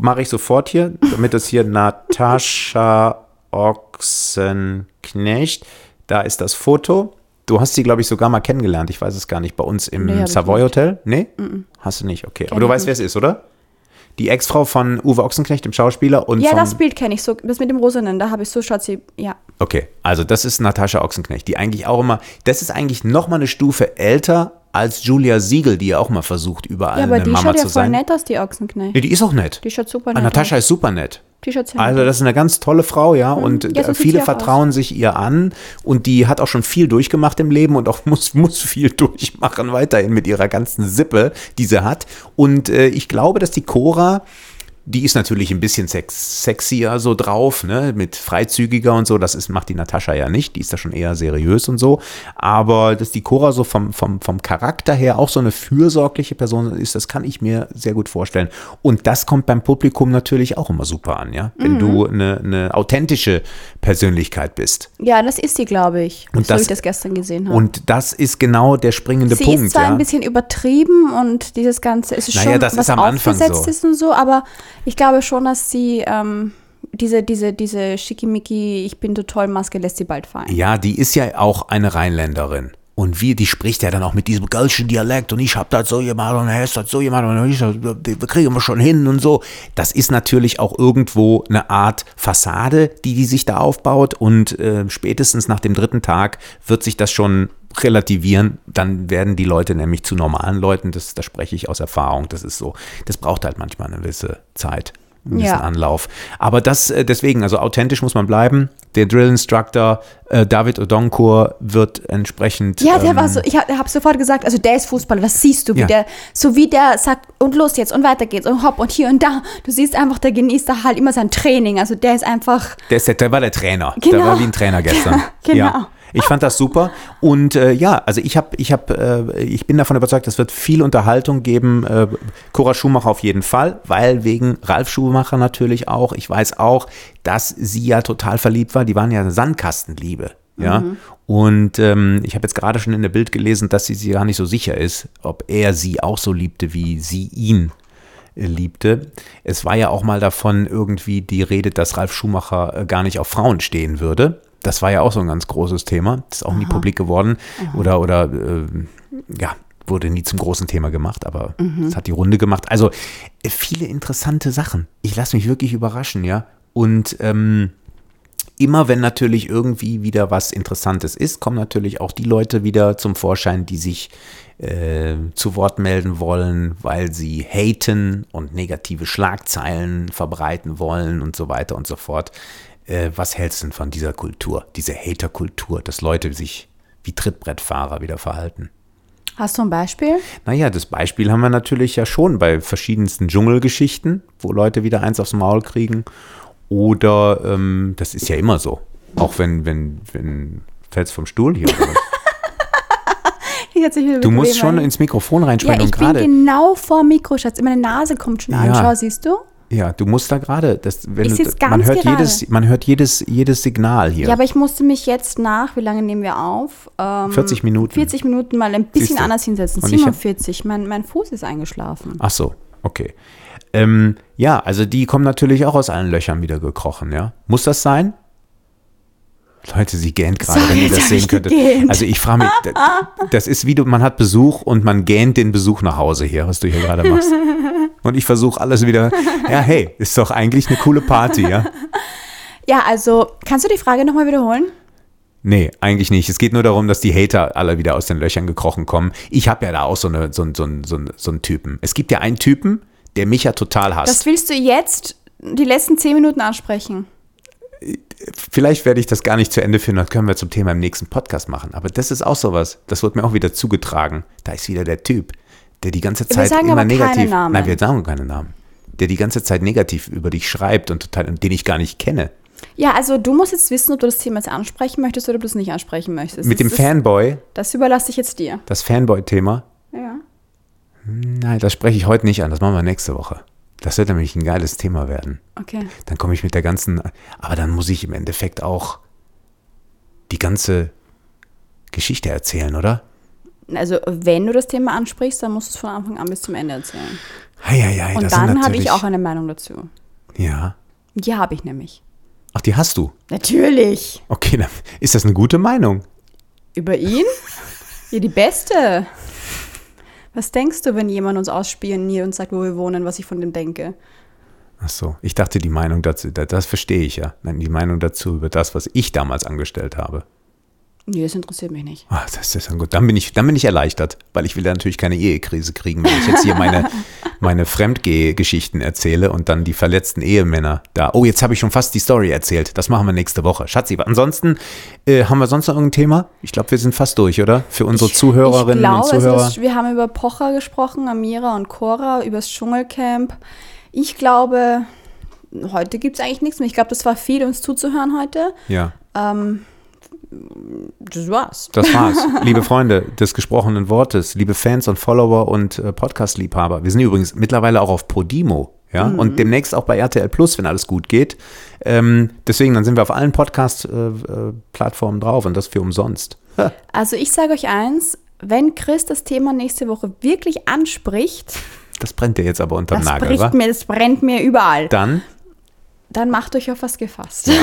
[SPEAKER 1] Mache ich sofort hier, damit das hier Natascha Ochsenknecht. Da ist das Foto. Du hast sie, glaube ich, sogar mal kennengelernt. Ich weiß es gar nicht. Bei uns im
[SPEAKER 2] Nee,
[SPEAKER 1] Savoy
[SPEAKER 2] nicht.
[SPEAKER 1] Hotel? Nee? Hast du nicht, okay. Aber
[SPEAKER 2] Kenn
[SPEAKER 1] du
[SPEAKER 2] ich
[SPEAKER 1] weißt, wer es ist, oder? Die Ex-Frau von Uwe Ochsenknecht, dem Schauspieler. Und
[SPEAKER 2] Ja, das Bild kenne ich so, das mit dem Rosanen, da habe ich so schaut sie, ja.
[SPEAKER 1] Okay, also das ist Natascha Ochsenknecht, die eigentlich auch immer, das ist eigentlich noch mal eine Stufe älter als Julia Siegel, die ja auch mal versucht, überall
[SPEAKER 2] Ja, aber
[SPEAKER 1] eine
[SPEAKER 2] die
[SPEAKER 1] Mama
[SPEAKER 2] schaut ja
[SPEAKER 1] zu
[SPEAKER 2] voll
[SPEAKER 1] sein.
[SPEAKER 2] nett aus, die Ochsenknecht.
[SPEAKER 1] Nee, die ist auch nett.
[SPEAKER 2] Die schaut super
[SPEAKER 1] Ah,
[SPEAKER 2] nett
[SPEAKER 1] Natascha
[SPEAKER 2] aus.
[SPEAKER 1] ist super nett.
[SPEAKER 2] Sehr
[SPEAKER 1] Also das ist eine ganz tolle Frau, ja, und
[SPEAKER 2] Ja, so
[SPEAKER 1] äh,
[SPEAKER 2] sieht
[SPEAKER 1] viele vertrauen sich ihr an und die hat auch schon viel durchgemacht im Leben und auch muss, muss viel durchmachen weiterhin mit ihrer ganzen Sippe, die sie hat. Und äh, ich glaube, dass die Cora, die ist natürlich ein bisschen sex sexier so drauf, ne, mit freizügiger und so. Das ist, macht die Natascha ja nicht. Die ist da schon eher seriös und so. Aber dass die Cora so vom, vom, vom Charakter her auch so eine fürsorgliche Person ist, das kann ich mir sehr gut vorstellen. Und das kommt beim Publikum natürlich auch immer super an, ja.
[SPEAKER 2] Mhm.
[SPEAKER 1] Wenn du eine, eine authentische Persönlichkeit bist.
[SPEAKER 2] Ja, das ist sie, glaube ich.
[SPEAKER 1] Und
[SPEAKER 2] so
[SPEAKER 1] das-
[SPEAKER 2] ich das gestern gesehen habe.
[SPEAKER 1] Und das ist genau der springende
[SPEAKER 2] sie
[SPEAKER 1] Punkt,
[SPEAKER 2] ist zwar
[SPEAKER 1] ja.
[SPEAKER 2] ein bisschen übertrieben und dieses Ganze ist
[SPEAKER 1] Naja,
[SPEAKER 2] schon
[SPEAKER 1] das
[SPEAKER 2] was
[SPEAKER 1] ist am Anfang
[SPEAKER 2] aufgesetzt
[SPEAKER 1] so.
[SPEAKER 2] ist und so, aber ich glaube schon, dass sie ähm, diese, diese, diese schickimicki, ich bin so toll Maske lässt sie bald fallen.
[SPEAKER 1] Ja, die ist ja auch eine Rheinländerin. Und wie, die spricht ja dann auch mit diesem gölschen Dialekt und ich hab das so gemacht und er ist das so gemacht und ich, wir kriegen wir schon hin und so. Das ist natürlich auch irgendwo eine Art Fassade, die die sich da aufbaut und äh, spätestens nach dem dritten Tag wird sich das schon relativieren, dann werden die Leute nämlich zu normalen Leuten, das, das spreche ich aus Erfahrung, das ist so, das braucht halt manchmal eine gewisse Zeit, einen gewissen
[SPEAKER 2] Ja.
[SPEAKER 1] Anlauf. Aber das, äh, deswegen, also authentisch muss man bleiben. Der Drill Instructor äh, David Odonkur wird entsprechend.
[SPEAKER 2] Ja, der
[SPEAKER 1] ähm,
[SPEAKER 2] war so, ich habe hab sofort gesagt, also der ist Fußballer, das siehst du, wie
[SPEAKER 1] Ja.
[SPEAKER 2] der, so wie der sagt, und los jetzt und weiter geht's und hopp und hier und da. Du siehst einfach, der genießt da halt immer sein Training. Also der ist einfach,
[SPEAKER 1] Der, ist der, der war der Trainer. Der
[SPEAKER 2] Genau.
[SPEAKER 1] war wie ein Trainer gestern.
[SPEAKER 2] Genau.
[SPEAKER 1] Ja. Ich fand das super und äh, ja, also ich habe, ich habe, äh, ich bin davon überzeugt, es wird viel Unterhaltung geben. Äh, Cora Schumacher auf jeden Fall, weil wegen Ralf Schumacher natürlich auch. Ich weiß auch, dass sie ja total verliebt war. Die waren ja eine Sandkastenliebe. Ja, und ähm, ich habe jetzt gerade schon in der Bild gelesen, dass sie sich gar nicht so sicher ist, ob er sie auch so liebte, wie sie ihn äh, liebte. Es war ja auch mal davon irgendwie die Rede, dass Ralf Schumacher äh, gar nicht auf Frauen stehen würde. Das war ja auch so ein ganz großes Thema. Das ist auch nie publik geworden. Oder, oder äh, ja, wurde nie zum großen Thema gemacht, aber es hat die Runde gemacht. Also äh, viele interessante Sachen. Ich lasse mich wirklich überraschen, ja. Und ähm, immer wenn natürlich irgendwie wieder was Interessantes ist, kommen natürlich auch die Leute wieder zum Vorschein, die sich äh, zu Wort melden wollen, weil sie haten und negative Schlagzeilen verbreiten wollen und so weiter und so fort. Äh, was hältst du denn von dieser Kultur, diese Hater-Kultur, dass Leute sich wie Trittbrettfahrer wieder verhalten?
[SPEAKER 2] hast du ein Beispiel?
[SPEAKER 1] Naja, das Beispiel haben wir natürlich ja schon bei verschiedensten Dschungelgeschichten, wo Leute wieder eins aufs Maul kriegen. Oder ähm, das ist ja immer so. Auch wenn, wenn, wenn fällst vom Stuhl hier.
[SPEAKER 2] Ich
[SPEAKER 1] Du musst schon ins Mikrofon
[SPEAKER 2] Ja,
[SPEAKER 1] reinsprechen
[SPEAKER 2] ich
[SPEAKER 1] und
[SPEAKER 2] bin
[SPEAKER 1] gerade.
[SPEAKER 2] genau vor Mikro, Schatz. Meine Nase kommt schon an.
[SPEAKER 1] Ja.
[SPEAKER 2] Schau, siehst du?
[SPEAKER 1] Ja, du musst da gerade. Das, wenn du, man hört
[SPEAKER 2] gerade.
[SPEAKER 1] jedes, man hört jedes, jedes Signal hier.
[SPEAKER 2] Ja, aber ich musste mich jetzt nach, wie lange nehmen wir auf? Ähm,
[SPEAKER 1] 40 Minuten.
[SPEAKER 2] 40 Minuten mal ein bisschen anders hinsetzen.
[SPEAKER 1] Und ich hab-
[SPEAKER 2] 47. Mein, mein Fuß ist eingeschlafen.
[SPEAKER 1] Ach so, okay. Ähm, ja, also die kommen natürlich auch aus allen Löchern wieder gekrochen, ja. Muss das sein? Leute, sie gähnt gerade,
[SPEAKER 2] Sorry,
[SPEAKER 1] wenn ihr das sehen könntet.
[SPEAKER 2] gegähnt.
[SPEAKER 1] Also ich frage mich, da- das ist wie du, man hat Besuch und man gähnt den Besuch nach Hause hier, was du hier gerade machst. Und ich versuche alles wieder, ja hey, ist doch eigentlich eine coole Party, ja?
[SPEAKER 2] Ja, also, kannst du die Frage nochmal wiederholen?
[SPEAKER 1] Nee, eigentlich nicht. Es geht nur darum, dass die Hater alle wieder aus den Löchern gekrochen kommen. Ich habe ja da auch so, eine, so, einen- so, so, so einen Typen. Es gibt ja einen Typen, der mich ja total hasst.
[SPEAKER 2] Das willst du jetzt die letzten 10 Minuten ansprechen.
[SPEAKER 1] Vielleicht werde ich das gar nicht zu Ende führen, dann können wir zum Thema im nächsten Podcast machen. Aber das ist auch sowas. Das wird mir auch wieder zugetragen. Da ist wieder der Typ, der die ganze Zeit
[SPEAKER 2] sagen
[SPEAKER 1] immer
[SPEAKER 2] aber keine
[SPEAKER 1] negativ.
[SPEAKER 2] Namen.
[SPEAKER 1] Nein, wir sagen keine Namen. Der die ganze Zeit negativ über dich schreibt und total, den ich gar nicht kenne.
[SPEAKER 2] Ja, also du musst jetzt wissen, ob du das Thema jetzt ansprechen möchtest oder ob du es nicht ansprechen möchtest.
[SPEAKER 1] Mit dem
[SPEAKER 2] das, ist-
[SPEAKER 1] Fanboy,
[SPEAKER 2] Das überlasse ich jetzt dir.
[SPEAKER 1] das Fanboy-Thema,
[SPEAKER 2] Ja.
[SPEAKER 1] nein, das spreche ich heute nicht an. Das machen wir nächste Woche. Das wird nämlich ein geiles Thema werden.
[SPEAKER 2] Okay.
[SPEAKER 1] Dann komme ich mit der ganzen, aber dann muss ich im Endeffekt auch die ganze Geschichte erzählen, oder?
[SPEAKER 2] Also, wenn du das Thema ansprichst, dann musst du es von Anfang an bis zum Ende erzählen.
[SPEAKER 1] Heieiei,
[SPEAKER 2] Und
[SPEAKER 1] das sind
[SPEAKER 2] dann habe ich auch eine Meinung dazu.
[SPEAKER 1] Ja.
[SPEAKER 2] Die habe ich nämlich.
[SPEAKER 1] Ach, die hast du.
[SPEAKER 2] Natürlich.
[SPEAKER 1] Okay, dann ist das eine gute Meinung.
[SPEAKER 2] Über ihn? Ja, die beste. Was denkst du, wenn jemand uns ausspioniert und sagt, wo wir wohnen, was ich von dem denke?
[SPEAKER 1] Ach so, ich dachte, die Meinung dazu, da- das verstehe ich ja. Nein, die Meinung dazu über das, was ich damals angestellt habe.
[SPEAKER 2] Nee, das interessiert mich nicht.
[SPEAKER 1] Ah, das ist dann gut. Dann bin ich, dann bin ich erleichtert, weil ich will ja natürlich keine Ehekrise kriegen, wenn ich jetzt hier meine, meine Fremdgeh-Geschichten erzähle und dann die verletzten Ehemänner da. Oh, jetzt habe ich schon fast die Story erzählt. Das machen wir nächste Woche. Schatzi, ansonsten äh, haben wir sonst noch irgendein Thema? Ich glaube, wir sind fast durch, oder? Für unsere Zuhörerinnen
[SPEAKER 2] ich glaube,
[SPEAKER 1] und Zuhörer.
[SPEAKER 2] Ist, wir haben über Pocher gesprochen, Amira und Cora, über das Dschungelcamp. Ich glaube, heute gibt es eigentlich nichts mehr. Ich glaube, das war viel, uns zuzuhören heute.
[SPEAKER 1] ja.
[SPEAKER 2] Ähm, das war's.
[SPEAKER 1] Das war's. liebe Freunde des gesprochenen Wortes, liebe Fans und Follower und äh, Podcast-Liebhaber. Wir sind übrigens mittlerweile auch auf Podimo. Ja, und demnächst auch bei RTL Plus, wenn alles gut geht. Ähm, deswegen, dann sind wir auf allen Podcast-Plattformen drauf und das für umsonst. Ha,
[SPEAKER 2] Also ich sage euch eins, wenn Chris das Thema nächste Woche wirklich anspricht,
[SPEAKER 1] Das brennt dir jetzt aber unterm
[SPEAKER 2] das,
[SPEAKER 1] Nagel, wa?
[SPEAKER 2] mir, das brennt mir überall,
[SPEAKER 1] Dann,
[SPEAKER 2] dann macht euch auf was gefasst. Mehr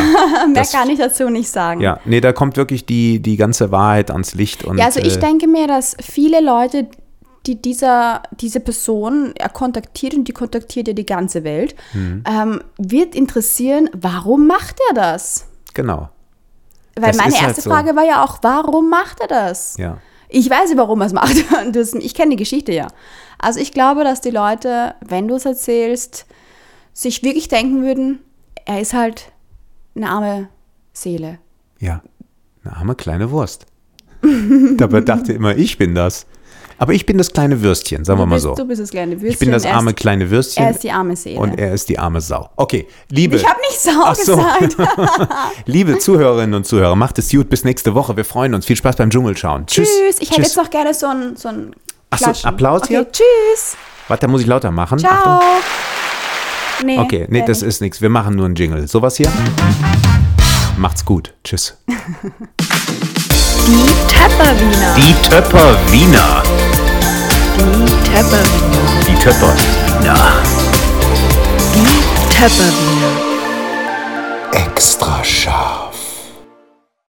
[SPEAKER 1] das-
[SPEAKER 2] kann ich dazu nicht sagen.
[SPEAKER 1] ja, nee, da kommt wirklich die, die ganze Wahrheit ans Licht. Und,
[SPEAKER 2] Ja, also ich
[SPEAKER 1] äh,
[SPEAKER 2] denke mir, dass viele Leute, die dieser, diese Person er kontaktiert und die kontaktiert ja die ganze Welt,
[SPEAKER 1] Mhm.
[SPEAKER 2] ähm, wird interessieren, warum macht er das?
[SPEAKER 1] Genau,
[SPEAKER 2] Weil
[SPEAKER 1] Das
[SPEAKER 2] meine
[SPEAKER 1] halt
[SPEAKER 2] erste
[SPEAKER 1] so.
[SPEAKER 2] Frage war ja auch, warum macht er das?
[SPEAKER 1] ja.
[SPEAKER 2] Ich weiß, warum er es macht. Das, ich kenne die Geschichte ja. Also ich glaube, dass die Leute, wenn du es erzählst, sich wirklich denken würden, er ist halt eine arme Seele.
[SPEAKER 1] Ja, eine arme kleine Wurst. Dabei dachte immer, ich bin das. Aber ich bin das kleine Würstchen, sagen wir
[SPEAKER 2] Du
[SPEAKER 1] mal
[SPEAKER 2] bist,
[SPEAKER 1] so.
[SPEAKER 2] du bist das kleine Würstchen.
[SPEAKER 1] Ich bin das arme
[SPEAKER 2] ist,
[SPEAKER 1] kleine Würstchen.
[SPEAKER 2] Er ist die arme Seele.
[SPEAKER 1] und er ist die arme Sau. Okay, liebe,
[SPEAKER 2] ich habe nicht Sau
[SPEAKER 1] so.
[SPEAKER 2] gesagt.
[SPEAKER 1] liebe Zuhörerinnen und Zuhörer, macht es gut bis nächste Woche. Wir freuen uns. Viel Spaß beim Dschungelschauen. Tschüss.
[SPEAKER 2] Tschüss. Ich hätte jetzt noch gerne so ein, so ein
[SPEAKER 1] Ach so,
[SPEAKER 2] Klatschen.
[SPEAKER 1] Applaus
[SPEAKER 2] okay,
[SPEAKER 1] hier?
[SPEAKER 2] Tschüss.
[SPEAKER 1] Warte, da muss ich lauter machen.
[SPEAKER 2] Ciao.
[SPEAKER 1] Achtung.
[SPEAKER 2] Nee,
[SPEAKER 1] Okay, nee, das ist nichts. Wir machen nur einen Jingle. Sowas hier? Macht's gut. Tschüss.
[SPEAKER 3] Die Tepperwiener.
[SPEAKER 1] Die Töpper Wiener.
[SPEAKER 3] Die Tepperwiener.
[SPEAKER 1] Die Töpper Wiener.
[SPEAKER 3] Die Tepperwiener.
[SPEAKER 1] Extra scharf.